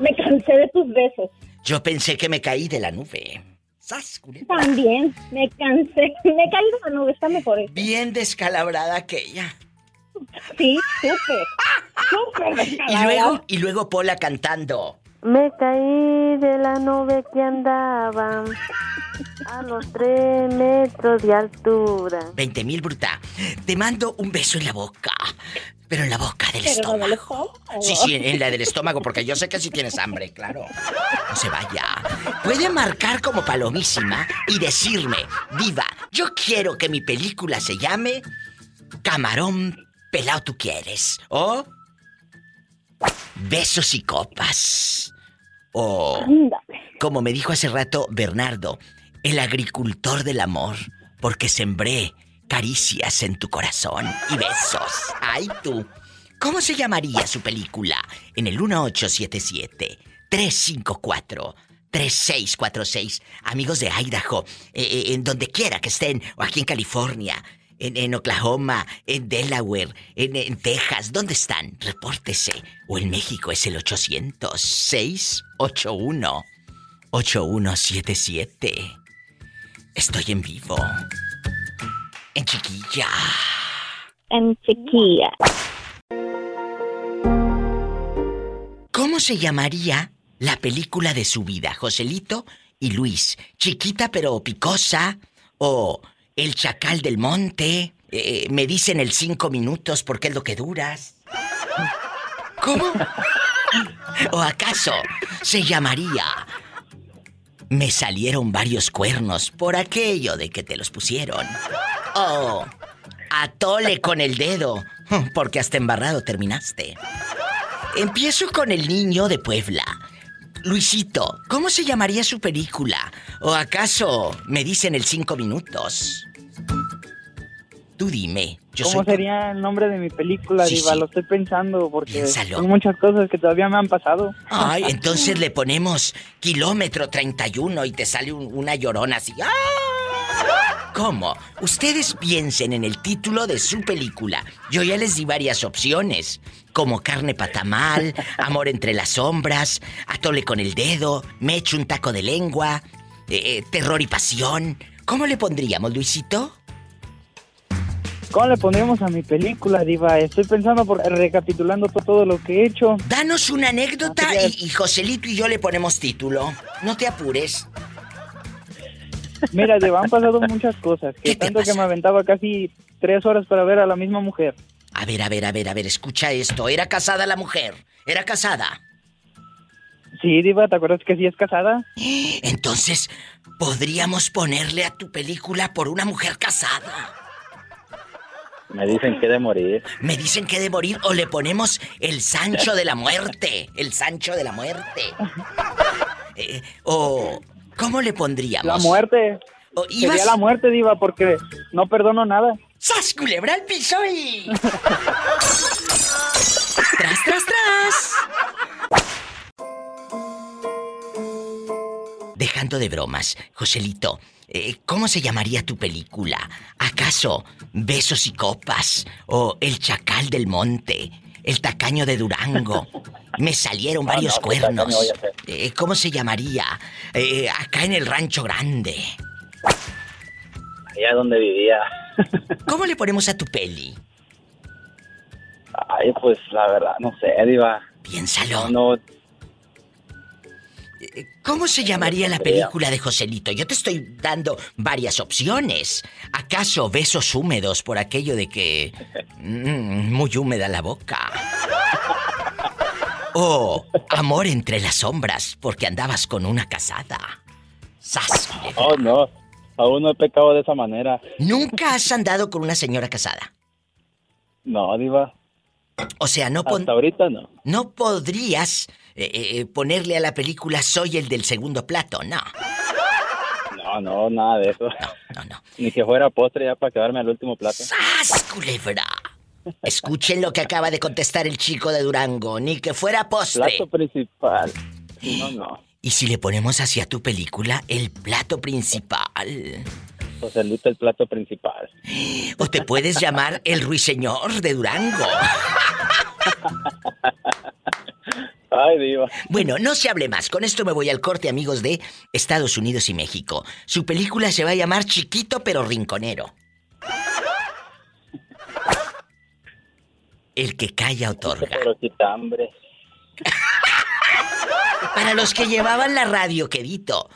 Me cansé de tus besos. Yo pensé que me caí de la nube. ¡Sas! También, me cansé. Me caí de la nube, está mejor. eso. Bien descalabrada aquella. Sí, súper. Súper Y luego, y luego Pola cantando. Me caí de la nube que andaba a los tres metros de altura. 20 mil bruta. Te mando un beso en la boca. Pero en la boca del Pero no me estómago. Sí, sí, en, la del estómago, porque yo sé que si tienes hambre, claro. No se vaya. Puede marcar como palomísima y decirme, Diva, yo quiero que mi película se llame Camarón Pelao Tú Quieres. O Besos y Copas. O, como me dijo hace rato Bernardo, el agricultor del amor, porque sembré caricias en tu corazón y besos. ¡Ay tú! ¿Cómo se llamaría su película? En el 1877-354-3646. Amigos de Idaho, eh, eh, en donde quiera que estén, o aquí en California, en, en Oklahoma, en Delaware, en, en Texas, ¿dónde están? Repórtese. O en México es el 800-681-8177. Estoy en vivo. En chiquilla. En chiquilla. ¿Cómo se llamaría la película de su vida, Joselito y Luis? ¿Chiquita pero picosa? ¿O El Chacal del Monte? Eh, me dicen el cinco minutos porque es lo que duras. ¿Cómo? ¿O acaso se llamaría Me salieron varios cuernos por aquello de que te los pusieron? ¿O Atole con el dedo porque hasta embarrado terminaste? Empiezo con el niño de Puebla. Luisito, ¿cómo se llamaría su película? ¿O acaso me dicen el cinco minutos? Tú dime. Yo ¿Cómo soy... sería el nombre de mi película, Sí, Diva? sí. Lo estoy pensando porque Piénsalo. son muchas cosas que todavía me han pasado. Ay, entonces le ponemos kilómetro 31 y te sale un- una llorona así. ¡Ah! ¿Cómo? Ustedes piensen en el título de su película. Yo ya les di varias opciones, como carne patamal, amor entre las sombras, atole con el dedo, me echo un taco de lengua, eh, eh, terror y pasión. ¿Cómo le pondríamos, Luisito? ¿Cómo le pondríamos a mi película, Diva? Estoy pensando, por, recapitulando to- todo lo que he hecho. Danos una anécdota y, y Joselito y yo le ponemos título. No te apures. Mira, Diva, han pasado muchas cosas. Que tanto que me aventaba casi tres horas para ver a la misma mujer. A ver, a ver, a ver, a ver, escucha esto. ¿Era casada la mujer? ¿Era casada? Sí, Diva, ¿te acuerdas que sí es casada? Entonces, podríamos ponerle a tu película por una mujer casada. Me dicen que de morir. Me dicen que de morir o le ponemos el Sancho de la muerte. El Sancho de la muerte. Eh, o, ¿cómo le pondríamos? La muerte. O Sería la muerte, Diva, porque no perdono nada. ¡Sas, culebra al piso y... ¡Tras, tras, tras! dejando de bromas, Joselito, eh, ¿cómo se llamaría tu película? ¿Acaso Besos y Copas? ¿O El Chacal del Monte? ¿El Tacaño de Durango? Me salieron No, varios no, ¿qué tacaño cuernos. Eh, ¿Cómo se llamaría? Eh, acá en el Rancho Grande. Allá donde vivía. ¿Cómo le ponemos a tu peli? Ay, pues la verdad, no sé, Diva. Piénsalo. No, no, ¿Cómo se llamaría la película de Joselito? Yo te estoy dando varias opciones. ¿Acaso besos húmedos por aquello de que... mm, muy húmeda la boca? ¿O amor entre las sombras porque andabas con una casada? ¡Sas! oh, no. Aún no he pecado de esa manera. ¿Nunca has andado con una señora casada? No, Diva. O sea, no Hasta ahorita no. no podrías eh, eh, ponerle a la película Soy el del segundo plato, no. No, no, nada de eso. Ni que fuera postre ya para quedarme al último plato. ¡Sas, culebra! Escuchen lo que acaba de contestar el chico de Durango, ni que fuera postre. Plato principal. No, no. Y si le ponemos hacia tu película el plato principal. Joselito el plato principal. O te puedes llamar el ruiseñor de Durango. Ay, Diva. Bueno, no se hable más. Con esto me voy al corte, amigos de Estados Unidos y México. Su película se va a llamar Chiquito pero Rinconero. El que calla otorga. Pero quita hambre. Para los que llevaban la radio, quedito,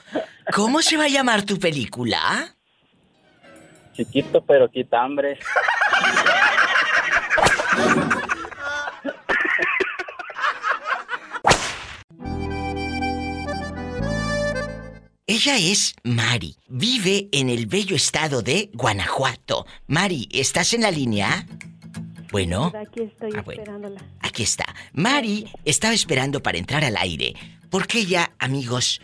¿cómo se va a llamar tu película? Chiquito pero quita hambre. Ella es Mari. Vive en el bello estado de Guanajuato. Mari, ¿estás en la línea? Bueno, Aquí estoy Ah, bueno. esperándola. aquí está. Mari estaba esperando para entrar al aire. Porque ella, amigos,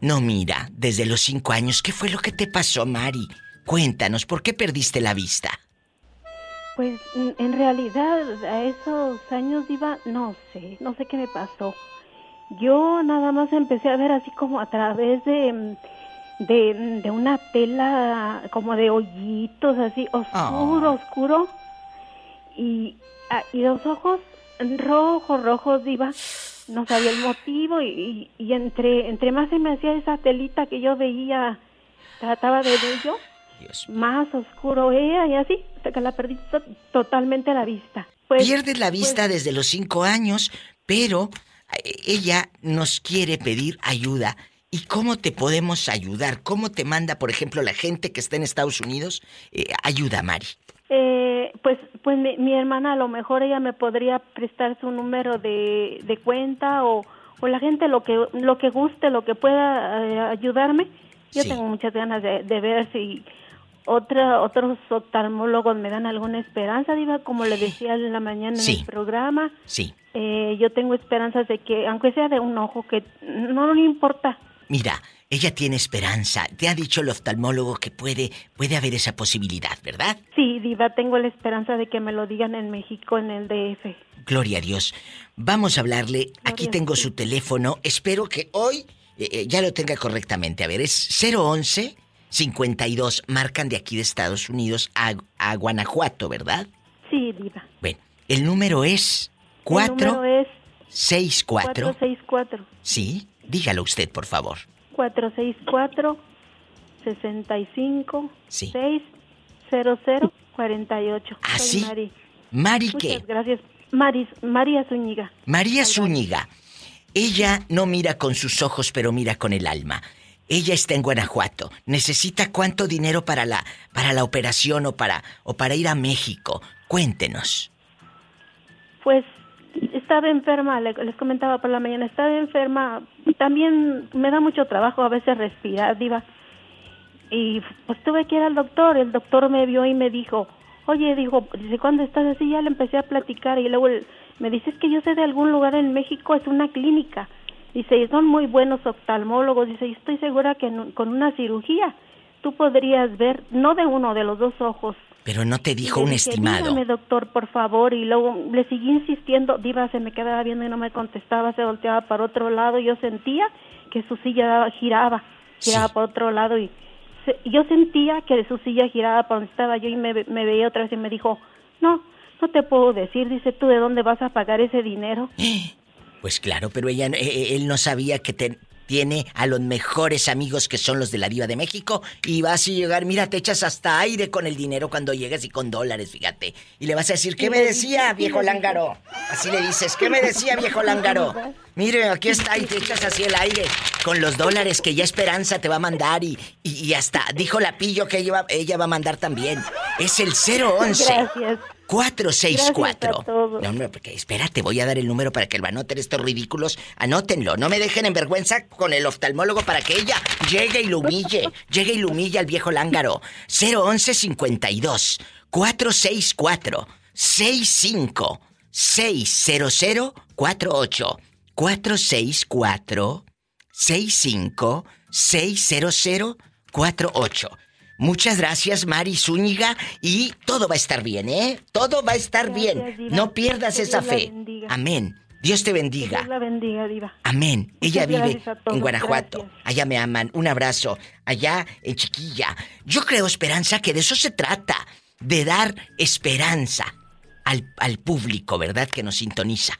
no mira desde los cinco años. ¿Qué fue lo que te pasó, Mari? Cuéntanos, ¿por qué perdiste la vista? Pues en realidad a esos años iba, no sé, no sé qué me pasó. Yo nada más empecé a ver así como a través de, mm, de, de una tela como de hoyitos así oscuro, oscuro. Y, ah, y los ojos rojos, rojos iba. No sabía el motivo y, y, y entre, entre más se me hacía esa telita que yo veía, trataba de yo, más oscuro era y así, hasta que la perdí to- totalmente la vista. Pues, Pierdes la vista desde los cinco años, pero ella nos quiere pedir ayuda. ¿Y cómo te podemos ayudar? ¿Cómo te manda, por ejemplo, la gente que está en Estados Unidos? Eh, ayuda, Mari. Eh, pues, pues mi, mi hermana a lo mejor ella me podría prestar su número de, de cuenta o, o la gente lo que lo que guste, lo que pueda eh, ayudarme. Yo tengo muchas ganas de, de ver si otra, otros oftalmólogos me dan alguna esperanza, Diva, como le decía en la mañana Sí. en el programa. Sí. Eh, yo tengo esperanzas de que, aunque sea de un ojo, que no le importa. Mira, ella tiene esperanza. Te ha dicho el oftalmólogo que puede, puede haber esa posibilidad, ¿verdad? Sí, Diva, tengo la esperanza de que me lo digan en México, en el DF. Gloria a Dios. Vamos a hablarle. Aquí tengo su teléfono. Espero que hoy eh, eh, ya lo tenga correctamente. A ver, es 011 52. Marcan de aquí de Estados Unidos a, a Guanajuato, ¿verdad? Sí, Diva. Bueno, el número es El 4 número es 64. 464. Sí, dígalo usted, por favor. 464 65 Sí. 600 48. ¿Ah, Soy sí? Mari. Mari, Muchas ¿qué? gracias. Maris, María Zúñiga. María Zúñiga. Ella no mira con sus ojos, pero mira con el alma. Ella está en Guanajuato. Necesita cuánto dinero para la para la operación o para o para ir a México. Cuéntenos. Pues estaba enferma, le- les comentaba por la mañana, estaba enferma. También me da mucho trabajo a veces respirar, diva. Y pues tuve que ir al doctor. El doctor me vio y me dijo, oye, dijo, ¿desde cuándo estás así? Ya le empecé a platicar y luego me dice, es que yo sé de algún lugar en México, es una clínica. Dice, y son muy buenos oftalmólogos. Dice, y estoy segura que con una cirugía tú podrías ver, no de uno, de los dos ojos. Pero no te dijo un dije, estimado. Dígame, doctor, por favor. Y luego le seguí insistiendo. Diva se me quedaba viendo y no me contestaba, se volteaba para otro lado. Yo sentía que su silla giraba, giraba por otro lado y se- yo sentía que su silla giraba para donde estaba yo y me, me veía otra vez y me dijo, no, no te puedo decir, dice tú de dónde vas a pagar ese dinero. Pues claro, pero ella, eh, eh, él no sabía que te- tiene a los mejores amigos que son los de la Diva de México y vas a llegar, mira, te echas hasta aire con el dinero cuando llegues y con dólares, fíjate. Y le vas a decir, ¿qué me decía, viejo lángaro? Así le dices, ¿qué me decía, viejo lángaro? Mire, aquí está y te echas así el aire con los dólares que ya Esperanza te va a mandar y, y, y hasta dijo la pillo que ella va, ella va a mandar también. Es el 011. Gracias. 464. Gracias a todos. No, hombre, porque espérate, voy a dar el número para que lo anoten estos ridículos. Anótenlo, no me dejen en vergüenza con el oftalmólogo para que ella llegue y lo humille. Llegue y lo humille al viejo lángaro. 011 52 464 65 600 48 464 65 600 48 Muchas gracias, Mari Zúñiga, y todo va a estar bien, ¿eh? Todo va a estar bien. Diva. No pierdas Que esa Dios fe. Amén. Dios te bendiga. Dios la bendiga, diva. Amén. Ella Muchas vive en Guanajuato. gracias. Allá me aman. Un abrazo. Allá en Chiquilla. Yo creo, Esperanza, que de eso se trata. De dar esperanza al, al público, ¿verdad? Que nos sintoniza.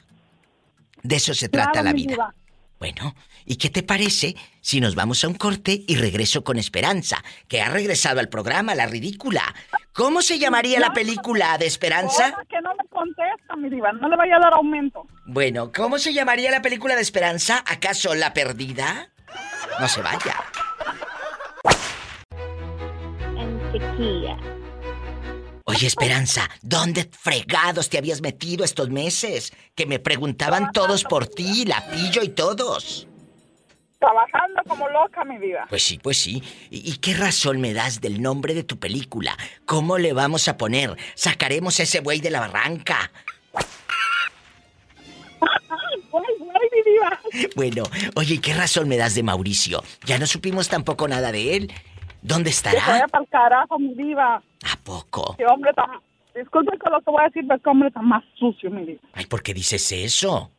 De eso se trata Claro, la vida. diva. Bueno, ¿y qué te parece si nos vamos a un corte y regreso con Esperanza, que ha regresado al programa, la ridícula? ¿Cómo se llamaría la película de Esperanza? Que no me contesta, mi diva, no le vaya a dar aumento. Bueno, ¿cómo se llamaría la película de Esperanza? ¿Acaso La Perdida? No se vaya. En chiquilla. Oye, Esperanza, ¿dónde fregados te habías metido estos meses? Que me preguntaban todos por ti, la pillo y todos. Trabajando como loca, mi diva. Pues sí, pues sí. ¿Y, y qué razón me das del nombre de tu película? ¿Cómo le vamos a poner? ¿Sacaremos a ese buey de la barranca? Bueno, oye, ¿y qué razón me das de Mauricio? Ya no supimos tampoco nada de él. ¿Dónde Que se vaya estará? para el carajo, mi diva. ¿A poco? Qué hombre tan... Disculpe que lo que voy a decir, pero qué hombre tan más sucio, mi diva. Ay, ¿por qué dices eso?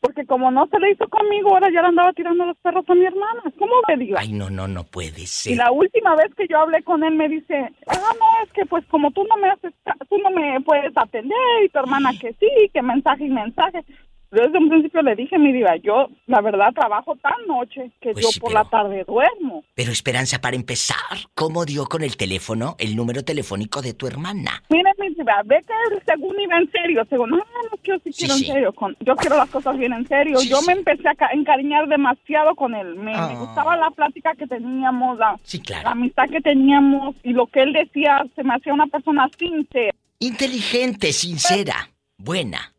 Porque como no se le hizo conmigo, ahora ya le andaba tirando los perros a mi hermana. ¿Cómo me diva? Ay, no, no, no puede Y ser. la última vez que yo hablé con él me dice, ah, no, es que pues como tú no me haces, tú no me puedes atender y tu hermana que sí, que mensaje y mensaje. Desde un principio le dije, mi diva, yo la verdad trabajo tan noche que Pues yo sí, por pero- la tarde duermo. Pero Esperanza, para empezar, ¿cómo dio con el teléfono el número telefónico de tu hermana? Mire, mi diva, ve que según iba en serio, según, no, no, yo sí quiero sí. en serio, con, yo quiero las cosas bien en serio. Yo me empecé a ca- encariñar demasiado con él. Me, me Ah. gustaba la plática que teníamos, la, Sí, claro. la amistad que teníamos y lo que él decía se me hacía una persona sincera. Inteligente, sincera, buena.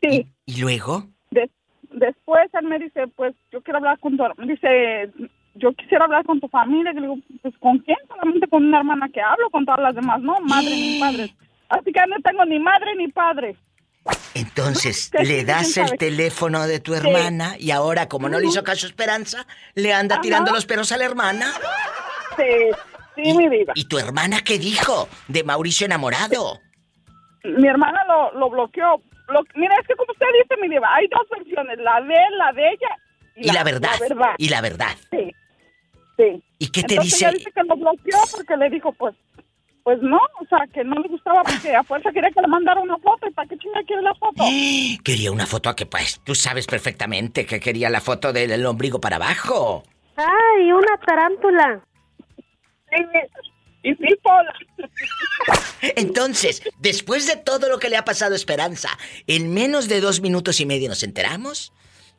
Sí. ¿Y luego? Des- después él me dice, pues yo quiero hablar con tu, dice, yo quisiera hablar con tu familia. Y le digo, pues ¿con quién? Solamente con una hermana que hablo, con todas las demás, no, madre ni padre. Así que no tengo ni madre ni padre. Entonces, le das el sabe. teléfono de tu hermana y ahora, como no le hizo caso Esperanza, le anda Ajá. tirando los perros a la hermana. Sí, sí, mi diva. ¿Y tu hermana qué dijo de Mauricio enamorado? Mi hermana lo, lo bloqueó. Lo- mira, es que como usted dice, mi diva, hay dos versiones, la de él, la de ella Y la verdad. Y la verdad. Sí, sí. ¿Y qué te Entonces dice? ella dice que lo bloqueó porque le dijo, pues, pues no, o sea, que no le gustaba porque a fuerza quería que le mandara una foto. ¿Y para qué chinga quiere la foto? Quería una foto a que, pues, tú sabes perfectamente que quería la foto del del ombligo para abajo. ¡Ay, una tarántula! Y sí, Pola. Entonces, después de todo lo que le ha pasado a Esperanza, en menos de dos minutos y medio nos enteramos.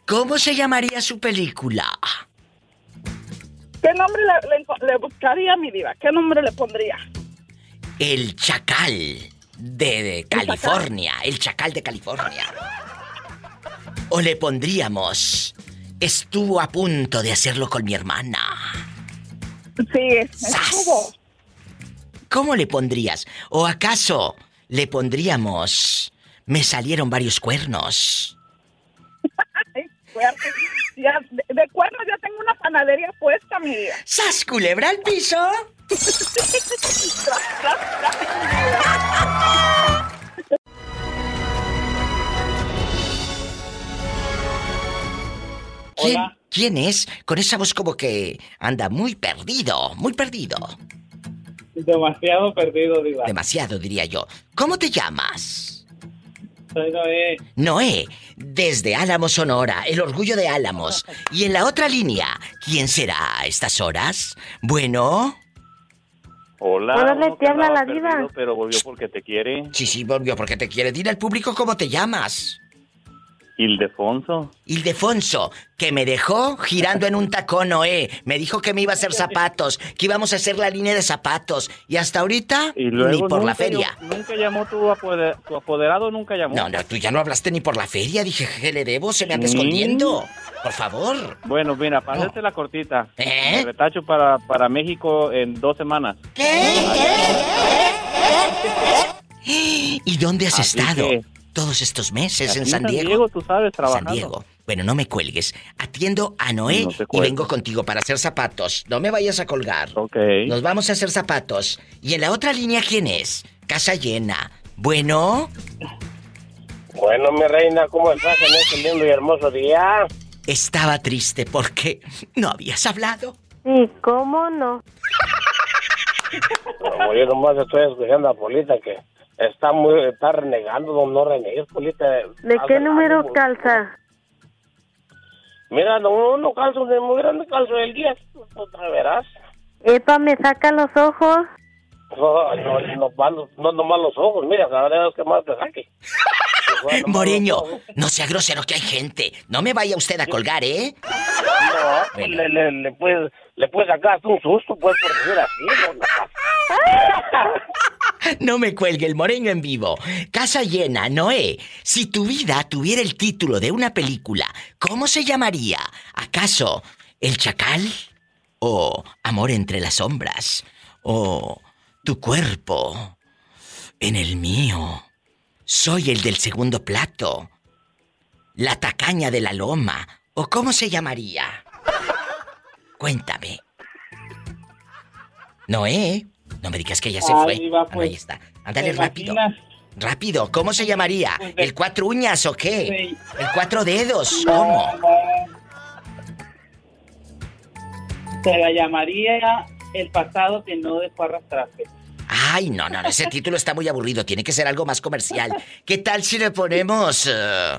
¿Cómo se llamaría su película? ¿Qué nombre le, le buscaría, mi diva? ¿Qué nombre le pondría? El Chacal de, de California. El Chacal de California. O le pondríamos. Estuvo a punto de hacerlo con mi hermana. Sí, estuvo. ¿Cómo le pondrías? ¿O acaso le pondríamos. Me salieron varios cuernos? De, de cuernos ya tengo una panadería puesta, mi diva. ¡Sas, culebra al piso! ¿Quién, ¿Quién es? Con esa voz como que anda muy perdido, muy perdido. Demasiado perdido, Diva. Demasiado, diría yo. ¿Cómo te llamas? Soy Noé. Noé, desde Álamos, Sonora, el orgullo de Álamos. Y en la otra línea, ¿quién será a estas horas? Bueno. Hola. Órale, uno te habla la diva. perdido, Pero volvió porque te quiere. Sí, sí, volvió porque te quiere. Dile al público cómo te llamas. Ildefonso. Ildefonso, que me dejó girando en un tacón, Noé. Me dijo que me iba a hacer zapatos, que íbamos a hacer la línea de zapatos. Y hasta ahorita, Y luego ni por la feria. Nunca llamó tu, apoder- tu apoderado, nunca llamó. No, no, tú ya no hablaste ni por la feria. Dije, ¿qué le debo? Se me anda escondiendo. Por favor. Bueno, mira, para hacerte la cortita. ¿Eh? Me retacho para, para México en dos semanas. ¿Y dónde has Así estado? que- Todos estos meses Aquí en San Diego. tú sabes, San trabajando. Diego. Bueno, no me cuelgues. Atiendo a Noé No y vengo contigo para hacer zapatos. No me vayas a colgar. Ok. Nos vamos a hacer zapatos. Y en la otra línea, ¿quién es? Casa llena. Bueno, Bueno, mi reina, ¿cómo estás en este lindo y hermoso día? estaba triste porque no habías hablado. Sí, ¿cómo no? Como yo nomás estoy escuchando a Polita que está muy, está renegando, no, no renegues, Polita. ¿De qué el número ánimo. calza? Mira, no, no calzo de muy grande, calzo del 10, otra verás. Epa, me saca los ojos. No, no, no, malos- no, nomás los ojos, mira, la verdad es que más te saque. Moreño, no sea grosero que hay gente. No me vaya usted a colgar, ¿eh? No, le, le, le puedes, le puedes sacar hasta un susto, pues, por decir así. No, No me cuelgue el moreño en vivo. Casa llena, Noé. Si tu vida tuviera el título de una película, ¿cómo se llamaría? ¿Acaso El Chacal? ¿O Amor entre las sombras? ¿O Tu cuerpo en el mío? Soy el del segundo plato. La tacaña de la loma. ¿O cómo se llamaría? Cuéntame. Noé, no me digas que ya se fue. Ah, no, pues, ahí está. Ándale ¿te rápido. imaginas? Rápido, ¿cómo se llamaría? ¿El cuatro uñas o qué? ¿El cuatro dedos? ¿Cómo? Se la llamaría El pasado que no dejó arrastrarse. Ay, no, no, no, ese título está muy aburrido. Tiene que ser algo más comercial. ¿Qué tal si le ponemos... eh,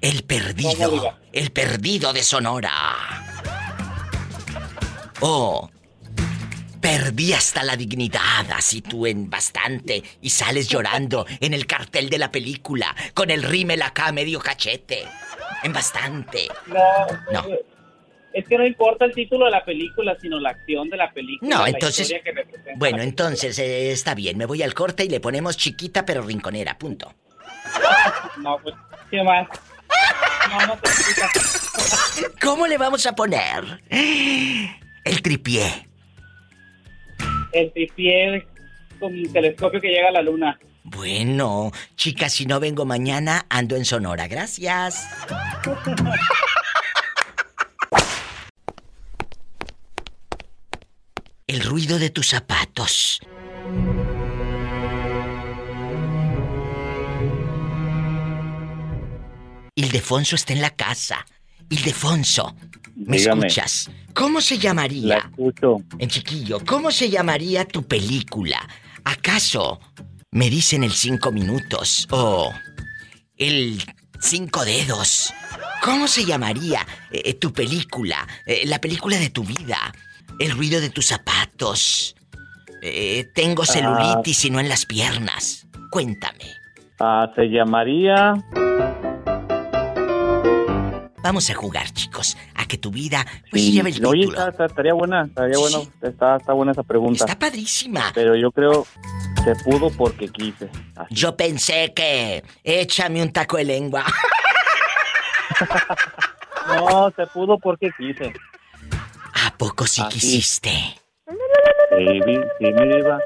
el perdido. El perdido de Sonora. O... Perdí hasta la dignidad, así tú en bastante, y sales llorando en el cartel de la película, con el rímel acá medio cachete. En bastante. No, No. es que no importa el título de la película, sino la acción de la película. No, entonces- que. Bueno, entonces eh, está bien, me voy al corte y le ponemos chiquita pero rinconera, punto. No, pues, ¿qué más? No, no te. ¿Cómo le vamos a poner? El tripié. El tripié con un telescopio que llega a la luna. Bueno, chicas, si no vengo mañana, ando en Sonora. Gracias. El ruido de tus zapatos. Ildefonso está en la casa. Ildefonso, ¿me Dígame. escuchas? ¿Cómo se llamaría? La escucho. En chiquillo, ¿cómo se llamaría tu película? ¿Acaso me dicen el cinco minutos o el cinco dedos? ¿Cómo se llamaría eh, tu película? Eh, la película de tu vida. El ruido de tus zapatos. Eh, tengo celulitis y no en las piernas. Cuéntame. Ah, se llamaría... Vamos a jugar, chicos, a que tu vida pues Sí. lleve el Oye, título. está- está- estaría buena, estaría bueno, está, está buena esa pregunta. Está padrísima. Pero yo creo se pudo porque quise. Yo pensé que échame un taco de lengua. No, se pudo porque quise. ¿A poco sí quisiste? Sí, sí, mi diva.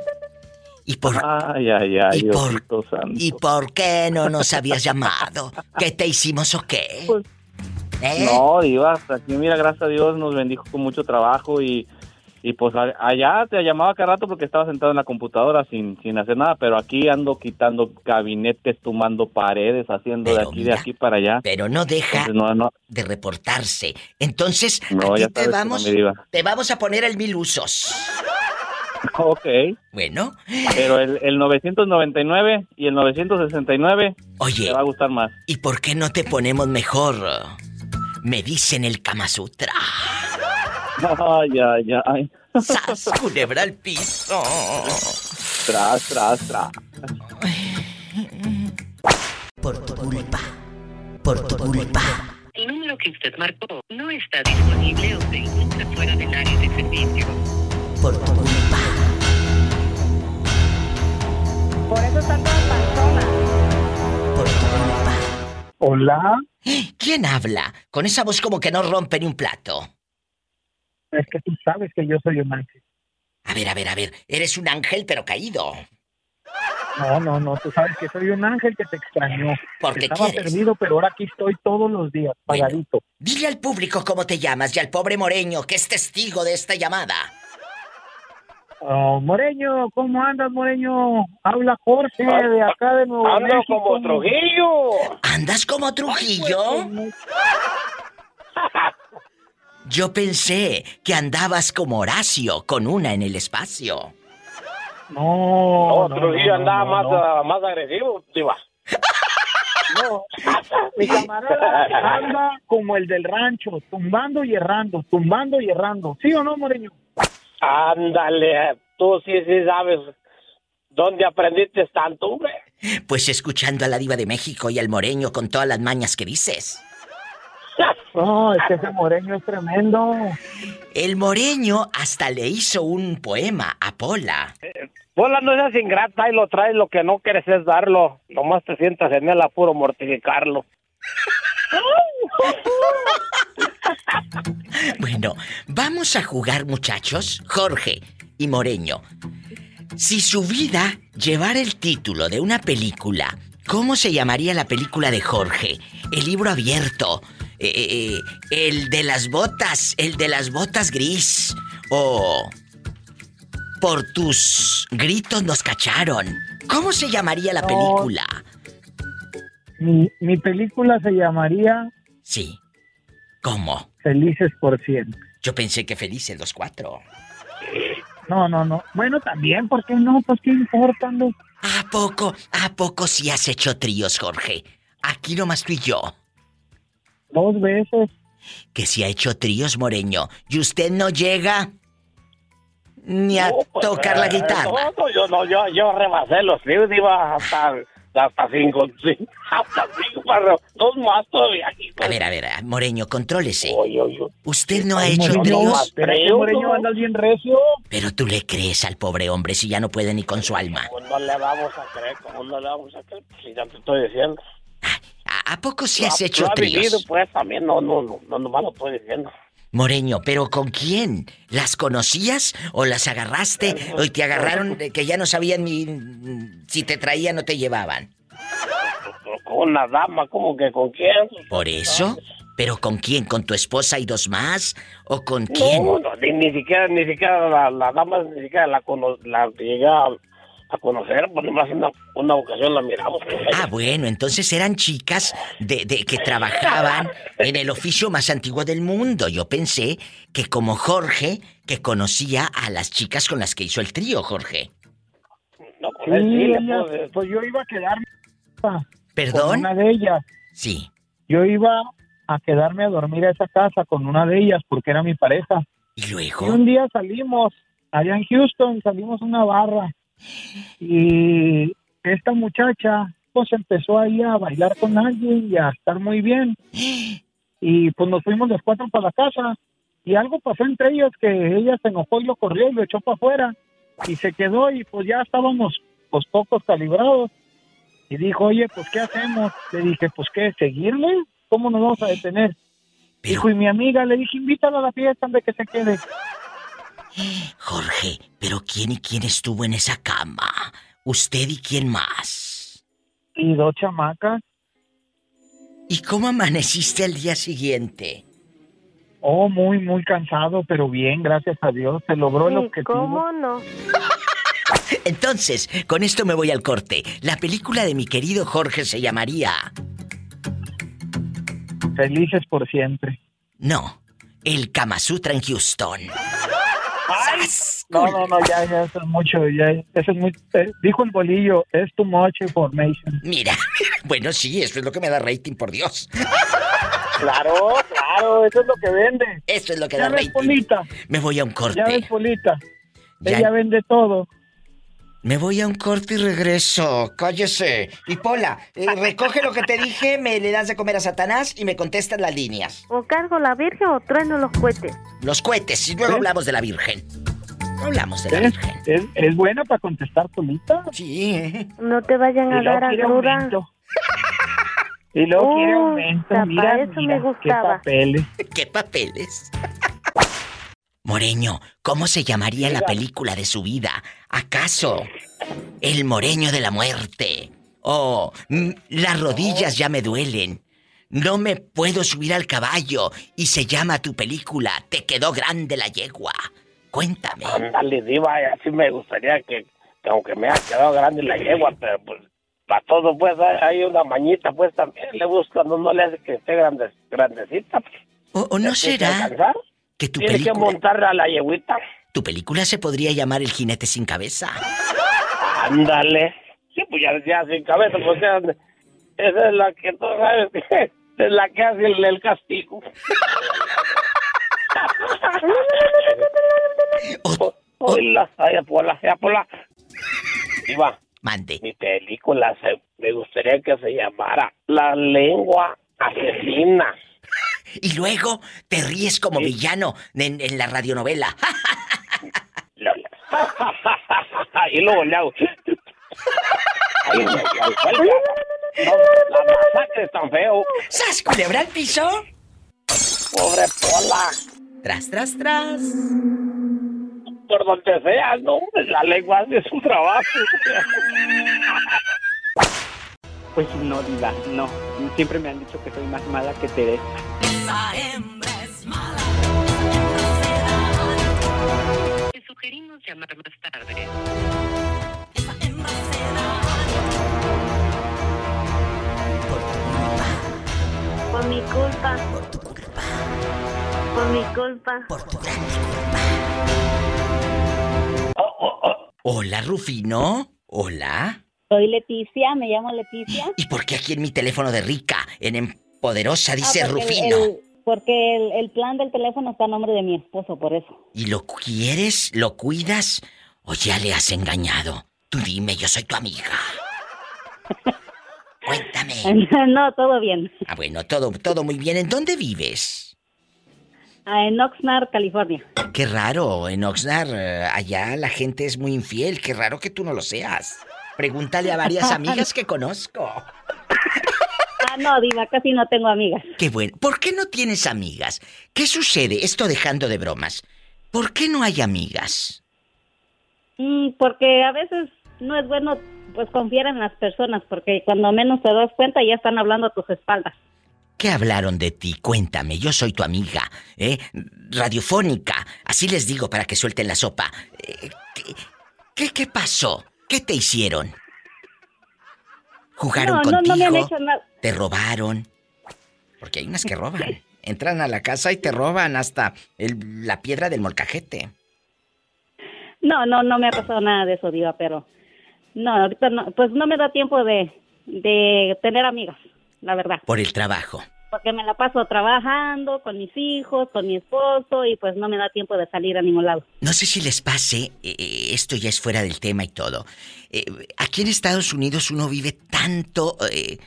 ¿Y por, Ay, ay, ay, ¿Y por- santo. ¿Y por qué no nos habías llamado? ¿Qué te hicimos o qué? ¿Eh? No, diva, aquí mira, gracias a Dios nos bendijo con mucho trabajo y, Y pues allá te llamaba cada rato porque estaba sentado en la computadora sin, sin hacer nada, pero aquí ando quitando gabinetes, tumbando paredes, haciendo de aquí, de aquí para allá. Pero no deja Entonces, no, no, de reportarse. Entonces, no, aquí vamos, te vamos a poner el mil usos. Ok. Bueno. Pero el, el 999 y el 969 Oye. te va a gustar más. ¿Y por qué no te ponemos mejor? Me dicen el Kama Sutra. Ay, ay, ay. ¡Sas, culebra al piso! Tras, tras, tras. Por tu culpa. Por tu culpa. El número que usted marcó no está disponible o se encuentra fuera del área de servicio. Por tu culpa. Por eso está toda panzona. Por tu culpa. Hola. ¿Quién habla? Con esa voz como que no rompe ni un plato. Es que tú sabes que yo soy un ángel. A ver, a ver, a ver. Eres un ángel pero caído. No, no, no, tú sabes que soy un ángel que te extrañó. Porque Estaba quieres. perdido, pero ahora aquí estoy todos los días, pagadito. Dile al público cómo te llamas y al pobre Moreño que es testigo de esta llamada. Oh, Moreño, ¿cómo andas, Moreño? Habla Jorge de acá de Nuevo Ando México. como Trujillo. ¿Andas como Trujillo? Yo pensé que andabas como Horacio, con una en el espacio. No, No, Trujillo andaba más, ah, más agresivo, diva. No, mi camarada anda como el del rancho, tumbando y errando, tumbando y errando. ¿Sí o no, Moreño? Ándale, tú sí, sí sabes dónde aprendiste tanto, hombre. Pues escuchando a la diva de México y al Moreño con todas las mañas que dices. No, es que ese Moreño es tremendo. El Moreño hasta le hizo un poema a Pola. Pola, no seas ingrata y lo traes, lo que no quieres es darlo. Nomás te sientas en él a puro mortificarlo. Bueno, vamos a jugar muchachos, Jorge y Moreño. Si su vida llevara el título de una película, ¿cómo se llamaría la película de Jorge? El libro abierto, eh, eh, eh, el de las botas, el de las botas gris, o por tus gritos nos cacharon. ¿Cómo se llamaría la No. película? Mi, mi película se llamaría Sí. ¿Cómo? Felices por siempre. Yo pensé que felices los cuatro. No, no, no. Bueno, también, ¿por qué no? Pues qué importa, no? ¿A poco, a poco sí has hecho tríos, Jorge? Aquí nomás tú y yo. Dos veces. Que si ha hecho tríos, Moreño, y usted no llega ni a tocar la Eh, guitarra. No, no, yo no, yo, yo rebasé los tríos, iba hasta, hasta cinco, sí, hasta cinco, para dos más todavía aquí. A ver, a ver, Moreño, contrólese. Usted no ha Ay, hecho Moreño, tríos, espérate, Moreño, andas bien recio. pero tú le crees al pobre hombre si ya no puede ni con su alma. Pues no le vamos a creer, ¿cómo no le vamos a creer? Si ya te estoy diciendo. ¿A, a poco sí has ha- hecho tríos? vivido, pues también, no, no, no, no, nomás lo estoy diciendo. Moreño, ¿pero con quién? ¿Las conocías o las agarraste o te agarraron que ya no sabían ni si te traían o te llevaban? Con una dama, como que con quién. ¿Por eso? ¿Pero con quién? ¿Con tu esposa y dos más? ¿O con quién? No, no, ni, ni siquiera, ni siquiera la, la dama, ni siquiera la, cono, la llegué a, a conocer, pues nomás una, una ocasión la miramos. Ah, bueno, entonces eran chicas de, de que trabajaban en el oficio más antiguo del mundo. Yo pensé que como Jorge, que conocía a las chicas con las que hizo el trío, Jorge. No, Sí, sí pude- pues yo iba a quedarme ¿Perdón? con una de ellas. Sí. Yo iba a quedarme a dormir a esa casa con una de ellas porque era mi pareja. ¿Y Y luego? un día salimos, allá en Houston, salimos a una barra. Y esta muchacha, pues empezó ahí a bailar con alguien y a estar muy bien. Y pues nos fuimos los cuatro para la casa. Y algo pasó entre ellos que ella se enojó y lo corrió y lo echó para afuera. Y se quedó y pues ya estábamos pues pocos calibrados. Y dijo, oye, pues ¿qué hacemos? Le dije, pues ¿qué? ¿Seguirle? ¿Cómo nos vamos a detener? Dijo, y mi amiga, le dije, invítala a la fiesta, de que se quede. Jorge, ¿pero quién y quién estuvo en esa cama? ¿Usted y quién más? Y dos chamacas. ¿Y cómo amaneciste al día siguiente? Oh, muy, muy cansado, pero bien, gracias a Dios. Se logró el objetivo. ¿Cómo no? Entonces, con esto me voy al corte. La película de mi querido Jorge se llamaría... Felices por siempre. No, El Kama Sutra en Houston. No, no, no, ya, ya, eso es mucho, ya, eso es muy... eh, dijo el bolillo, es too much information. Mira, bueno, sí, eso es lo que me da rating, por Dios. Claro, claro, eso es lo que vende. Eso es lo que Ya da ves, rating. Polita, Me voy a un corte. ya ves, Polita. Ya- Ella vende todo. Me voy a un corte y regreso. Cállese. Y Pola, eh, recoge lo que te dije, me le das de comer a Satanás y me contestas las líneas. ¿O cargo la virgen o trueno los cohetes? Los cohetes, y luego hablamos de la Virgen. No hablamos de la ¿Es, Virgen. es, es buena para contestar, Polita? Sí. No te vayan Y a dar quiere agruda. aumento. Y luego quiere Uh, aumento. para Mira, eso mira, me qué gustaba. papeles. ¿Qué papeles? Moreño, ¿cómo se llamaría la película de su vida? ¿Acaso El Moreño de la Muerte? ¿O mm, Las rodillas ya me duelen? No me puedo subir al caballo y se llama tu película Te quedó grande la yegua. Cuéntame. Ándale, diva, así me gustaría que, que aunque me haya quedado grande la yegua, pero pues para todo pues hay una mañita pues también le busca, no, no le hace que esté grande, grandecita. pues. ¿O, o no será alcanzar, que tu Tiene que película, montar a la yeguita. tu película se podría llamar El jinete sin cabeza? Ándale. Sí, pues ya, ya sin cabeza, pues ya, esa es la que tú sabes que es la que hace el, el castigo. Hola, ay, Apola, ay, Apola. Diva. Mande. Mi película se, me gustaría que se llamara La lengua asesina. Y luego te ríes como villano en, en la radionovela. y luego le hago. Ay, ay, ay. No, la masacre es tan feo. ¡Sas, culebra al piso! Pobre Pola. Tras, tras, tras. Por donde sea, no, la lengua hace su trabajo. Pues no, diva, no. Siempre me han dicho que soy más mala que Teresa. Te sugerimos llamar más tarde. Por mi culpa. Por tu culpa. Por mi culpa. Por tu grande Hola, Rufino. Hola. Soy Leticia, me llamo Leticia. ¿Y por qué aquí en mi teléfono de rica, en Empoderosa, dice Ah, Rufino? el- el- porque el, el plan del teléfono está a nombre de mi esposo, por eso. ¿Y lo quieres? ¿Lo cuidas? ¿O ya le has engañado? Tú dime, yo soy tu amiga. Cuéntame. no, todo bien. Ah, bueno, todo, todo muy bien. ¿En dónde vives? Ah, En Oxnard, California. Qué raro, en Oxnard, eh, allá la gente es muy infiel. Qué raro que tú no lo seas. Pregúntale a varias amigas que conozco. Ah, no, Diva, casi no tengo amigas. Qué bueno. ¿Por qué no tienes amigas? ¿Qué sucede? Esto dejando de bromas. ¿Por qué no hay amigas? Mm, porque a veces no es bueno pues confiar en las personas, porque cuando menos te das cuenta ya están hablando a tus espaldas. ¿Qué hablaron de ti? Cuéntame, yo soy tu amiga, ¿eh? Radiofónica, así les digo para que suelten la sopa. Eh, ¿qué, qué, qué pasó? ¿Qué te hicieron? ¿Jugaron no, no, contigo? no me han hecho nada. ¿Te robaron? Porque hay unas que roban. Entran a la casa y te roban hasta el- la piedra del molcajete. No, no, no me ha pasado nada de eso, Diva, pero no, ahorita no, pues no me da tiempo de, de tener amigas, la verdad. Por el trabajo. Porque me la paso trabajando con mis hijos, con mi esposo y pues no me da tiempo de salir a ningún lado. No sé si les pase, eh, esto ya es fuera del tema y todo. Eh, aquí en Estados Unidos uno vive tanto eh,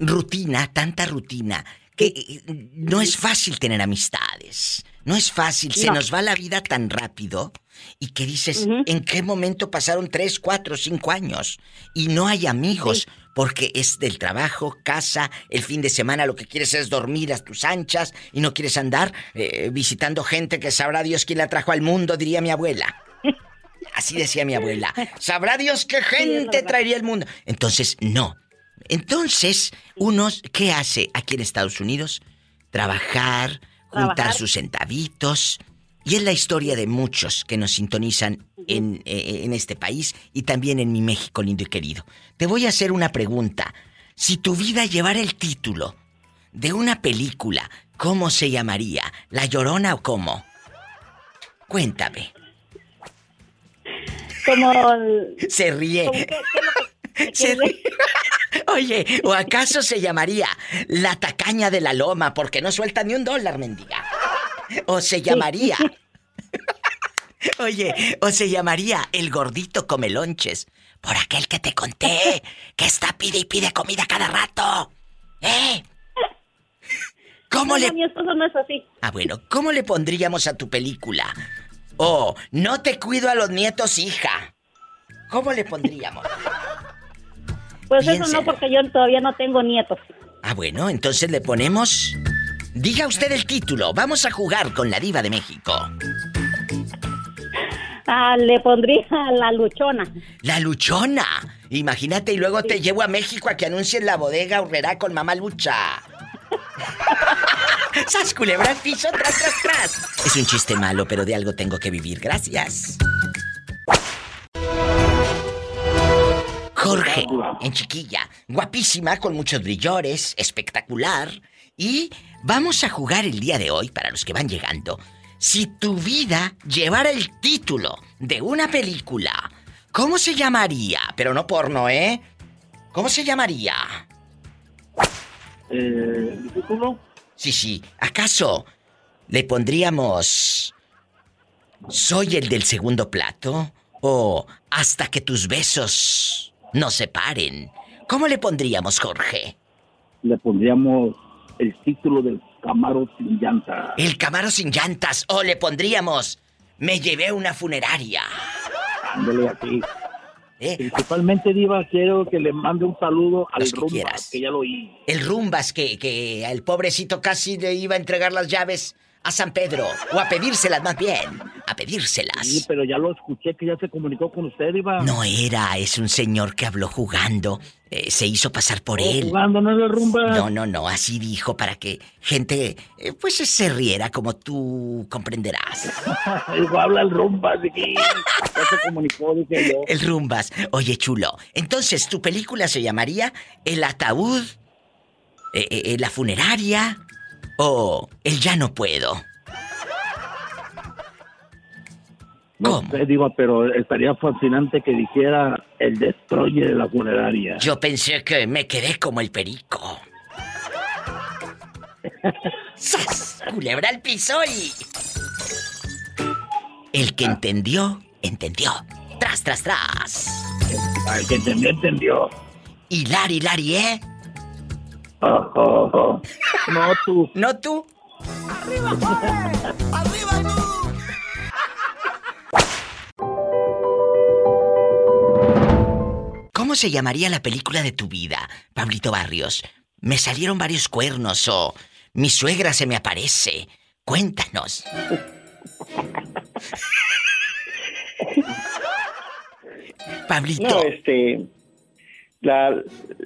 rutina, tanta rutina, que no es fácil tener amistades. No es fácil, se No. nos va la vida tan rápido y que dices, ¿en qué momento pasaron tres, cuatro, cinco años? Y no hay amigos, porque es del trabajo, casa, el fin de semana lo que quieres es dormir a tus anchas y no quieres andar eh, visitando gente que sabrá Dios quién la trajo al mundo, diría mi abuela. Así decía mi abuela. Sabrá Dios qué gente traería al mundo. Entonces, no. Entonces, unos, ¿qué hace aquí en Estados Unidos? Trabajar, juntar trabajar. sus centavitos. Y es la historia de muchos que nos sintonizan en, eh, en este país y también en mi México lindo y querido. Te voy a hacer una pregunta. Si tu vida llevara el título de una película, ¿cómo se llamaría? ¿La Llorona o cómo? Cuéntame. Como... el- Se ríe. como que- que lo que- Se ríe. Oye, ¿o acaso se llamaría La Tacaña de la Loma porque no suelta ni un dólar, mendiga? ¿O se llamaría... Oye, o se llamaría El Gordito Comelonches por aquel que te conté que está pide y pide comida cada rato. ¿Eh? ¿Cómo No, le... mi esposo no es así. Ah, bueno, ¿cómo le pondríamos a tu película? Oh, no te cuido a los nietos, hija. ¿Cómo le pondríamos? Pues eso no, porque yo todavía no tengo nietos. Ah, bueno, entonces le ponemos... Diga usted el título. Vamos a jugar con la diva de México. Ah, le pondría la luchona. La luchona. Imagínate y luego te llevo a México a que anuncien la bodega Urrera con mamá lucha. ¡Sas culebra piso, tras, tras, tras! Es un chiste malo, pero de algo tengo que vivir. Gracias. Jorge, en chiquilla, guapísima, con muchos brillores, espectacular. Y vamos a jugar el día de hoy, para los que van llegando. Si tu vida llevara el título de una película, ¿cómo se llamaría? Pero no porno, ¿eh? ¿Cómo se llamaría? Eh. Sí, sí. ¿Acaso le pondríamos Soy el del segundo plato? ¿O Hasta que tus besos no se paren? ¿Cómo le pondríamos, Jorge? Le pondríamos el título del Camaro sin llanta. El Camaro sin llantas. ¿O le pondríamos Me llevé una funeraria? Ándale aquí. ¿Eh? Principalmente, Diva, quiero que le mande un saludo al Los que Rumba, quieras. que ya lo oí. El Rumbas que, que al pobrecito casi le iba a entregar las llaves a San Pedro. O a pedírselas más bien. A pedírselas. Sí, pero ya lo escuché que ya se comunicó con usted, Diva. No era, es un señor que habló jugando. Eh, se hizo pasar por Oh, él. Jugando, no Rumba. No, no, no, así dijo para que gente eh, pues se riera como tú comprenderás. Dijo, habla el Rumba, de que ya se comunicó, dije yo. El rumbas. Oye, chulo. Entonces, ¿tu película se llamaría El ataúd? Eh, eh, ¿La funeraria? ¿O El ya no puedo? No sé, Diva, pero estaría fascinante que dijera el destroyer de la funeraria. Yo pensé que me quedé como el perico. ¡Sas! Culebra al piso y... El que entendió, entendió. Tras, tras, tras. El que entendió, entendió. Y Lari, Lari, ¿eh? Oh, oh, oh. No tú. ¿No tú? ¿Cómo se llamaría la película de tu vida, Pablito Barrios? Me salieron varios cuernos o mi suegra se me aparece. Cuéntanos. Pablito. No, este. La,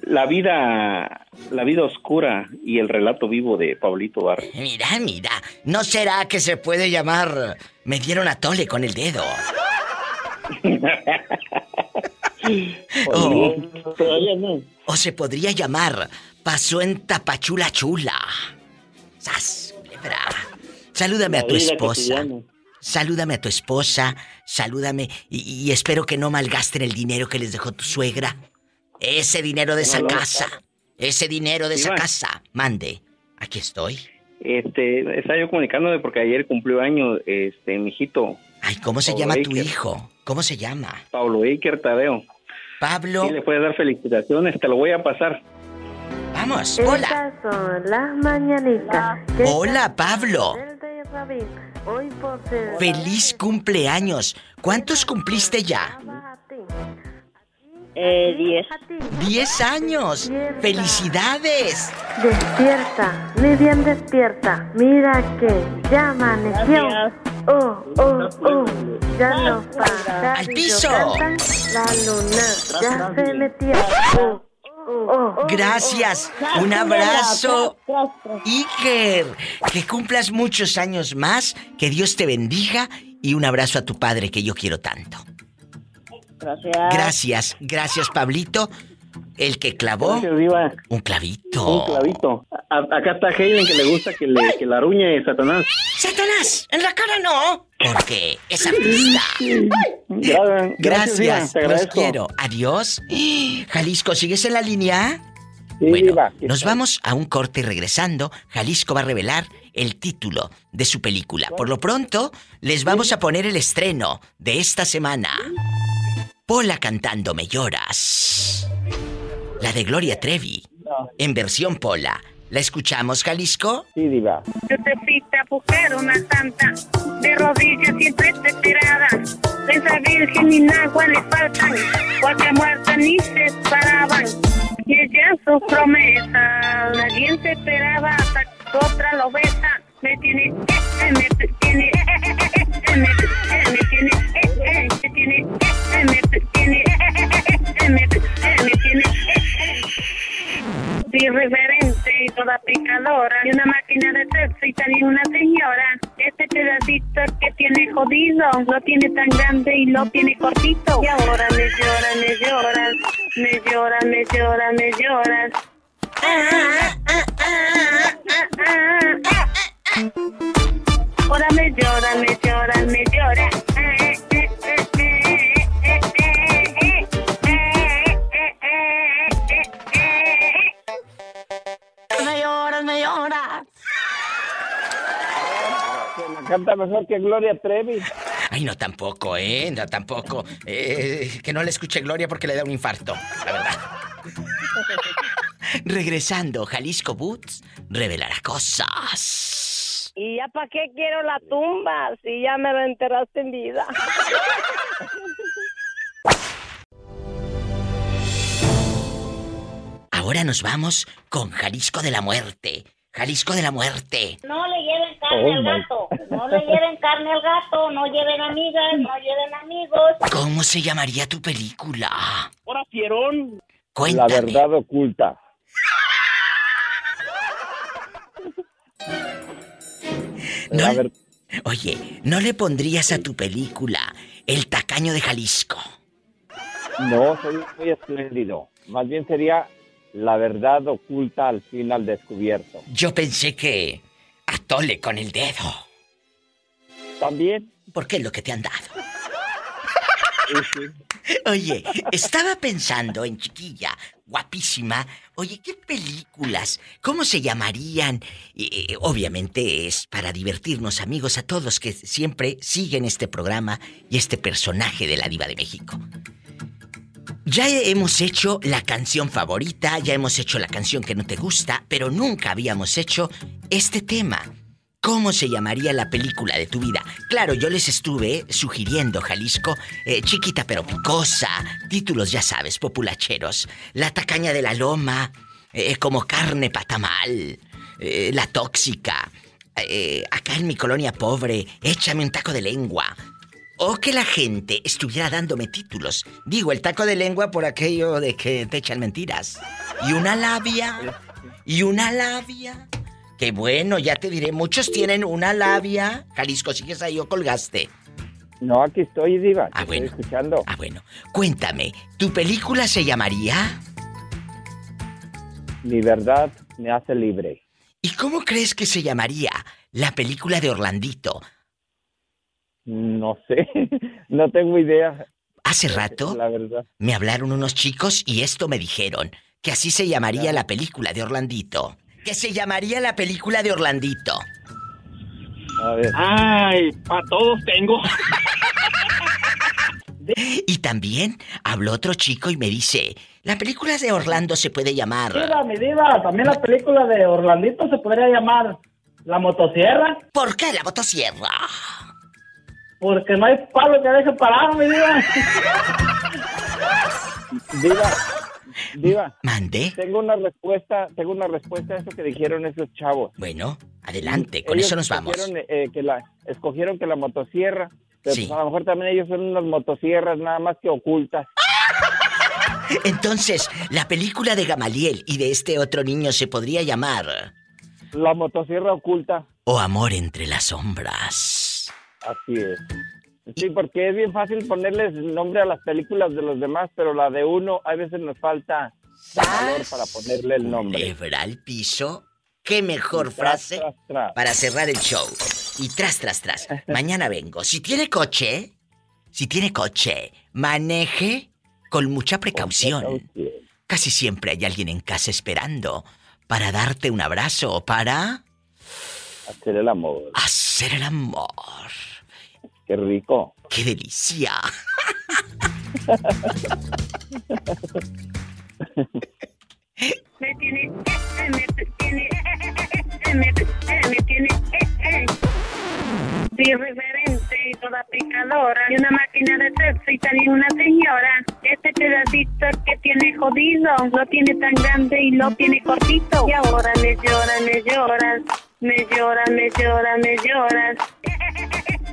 la vida. La vida oscura y el relato vivo de Pablito Barrio. Mira, mira, ¿no será que se puede llamar Me dieron a tole con el dedo? o, o se podría llamar Pasó en Tapachula Chula. ¡Sas! culebra! Salúdame a tu esposa. Salúdame a tu esposa. Salúdame. Y, y espero que no malgasten el dinero que les dejó tu suegra. Ese dinero de esa No, no. casa. Ese dinero de esa casa. Mande. Aquí estoy. Este, estaba yo comunicándome porque ayer cumplió año, este, mi hijito. Ay, ¿cómo se Pablo llama tu hijo? ¿Cómo se llama? Pablo Iker Tadeo. Pablo. Sí, le puedes dar felicitaciones, te lo voy a pasar. Vamos, hola. Estas son las mañanitas. que Hola, Pablo. Hoy por Feliz cumpleaños. ¿Cuántos cumpliste ya? Eh, diez. ¡Diez años! ¡Felicidades! Despierta, mi bien despierta. Mira que ya amaneció. Oh, oh, oh, ya los pájaros ¡Al piso! La luna ya se metió. Oh, oh, oh, Gracias. Un abrazo. Iker, que cumplas muchos años más, que Dios te bendiga y un abrazo a tu padre que yo quiero tanto. Gracias. Gracias, gracias Pablito. El que clavó Gracias, un clavito. Un clavito. A- acá está Helen que le gusta que le que la ruñe Satanás. ¡Satanás! ¡En la cara no! Porque es artista. Gra- Gracias, te los quiero. Adiós. Jalisco, ¿sigues en la línea? Sí, bueno, nos vamos a un corte y regresando, Jalisco va a revelar el título de su película. Por lo pronto, les vamos a poner el estreno de esta semana. Pola cantando Me lloras. La de Gloria Trevi. En versión Pola. ¿La escuchamos, Jalisco? Sí, Diva. Yo te fuiste a buscar una santa, de rodillas siempre desesperada. De esa virgen ni agua le faltan, porque muerta ni se paraban. Y ella sus promesas, nadie se esperaba hasta que otra lo besa. Me tiene, eh, eh, me tiene, eh, eh, eh, eh, me eh, me tiene, eh, eh, me tiene, eh, eh, me tiene, eh, eh, eh, eh, me eh, me tiene, eh, eh irreverente y toda picadora. Y una máquina de sexo y también una señora. Este pedacito que tiene jodido, lo tiene tan grande y lo tiene cortito. Y ahora me lloras, me lloras, me lloras, me lloras, me lloras. Ah, ah, ah, ah, ah, ah, ah. Ahora me lloras, me lloras, me lloras. Canta mejor que Gloria Trevi. Ay, no tampoco, ¿eh? No tampoco. Eh, que no le escuche Gloria porque le da un infarto, la verdad. Regresando, Jalisco Boots revelará cosas. ¿Y ya para qué quiero la tumba si ya me lo enterraste en vida? Ahora nos vamos con Jalisco de la Muerte. Jalisco de la Muerte. No le lleven carne Oh, al gato. No le lleven carne al gato. No lleven amigas. No lleven amigos. ¿Cómo se llamaría tu película? Ahora, Fierón. Cuéntame. La verdad oculta. No le- Oye, ¿no le pondrías a tu película El tacaño de Jalisco? No, soy muy espléndido. Más bien sería la verdad oculta al fin al descubierto. Yo pensé que atole con el dedo. También. Porque es lo que te han dado. Oye, estaba pensando en chiquilla, guapísima. Oye, ¿qué películas? ¿Cómo se llamarían? Eh, obviamente es para divertirnos, amigos, a todos que siempre siguen este programa y este personaje de la Diva de México. Ya hemos hecho la canción favorita, ya hemos hecho la canción que no te gusta, pero nunca habíamos hecho este tema. ¿Cómo se llamaría la película de tu vida? Claro, yo les estuve sugiriendo, Jalisco, eh, chiquita pero picosa, títulos ya sabes, populacheros, La tacaña de la loma, eh, como carne patamal, eh, La tóxica, acá en mi colonia pobre, échame un taco de lengua. O que la gente estuviera dándome títulos. Digo, el taco de lengua por aquello de que te echan mentiras. Y una labia. Y una labia. Qué bueno, ya te diré. Muchos tienen una labia. Jalisco, ¿sigues ahí o colgaste? No, aquí estoy, Diva. Ah, bueno. Estoy escuchando. Ah, bueno. Cuéntame, ¿tu película se llamaría? Mi verdad me hace libre. ¿Y cómo crees que se llamaría la película de Orlandito? No sé. no tengo idea. Hace rato La verdad. me hablaron unos chicos y esto me dijeron, que así se llamaría la película de Orlandito. Que se llamaría la película de Orlandito. A ver. Ay, para todos tengo. Y también habló otro chico y me dice, la película de Orlando se puede llamar... Diva, mi diva, también la película de Orlandito se podría llamar La Motosierra. ¿Por qué la motosierra? Porque no hay palo que deje parado, mi diva. Diva. Diva. ¿Mande? Tengo una respuesta, tengo una respuesta a eso que dijeron esos chavos. Bueno, adelante, con Ellos eso nos vamos. escogieron, eh, que la, escogieron que la motosierra, pero Sí. pues a lo mejor también ellos son unas motosierras nada más que ocultas. Entonces, la película de Gamaliel y de este otro niño se podría llamar La motosierra oculta. O Amor entre las sombras. Así es. Sí, porque es bien fácil ponerles nombre a las películas de los demás, pero la de uno a veces nos falta valor para ponerle el nombre. Lebra al piso. Qué mejor frase para cerrar el show. Y tras, tras, tras. Mañana vengo. Si tiene coche, si tiene coche, maneje con mucha precaución. Casi siempre hay alguien en casa esperando para darte un abrazo o para Hacer el amor. hacer el amor. Qué rico. ¡Qué delicia! Me tiene, eh, me tiene, eh, me, eh, me tiene, eh, eh. irreverente y toda picadora. Y una máquina de sexo y también una señora. Este pedacito que tiene jodido, lo tiene tan grande y lo tiene cortito. Y ahora me llora, me lloras, me llora, me llora, me lloras.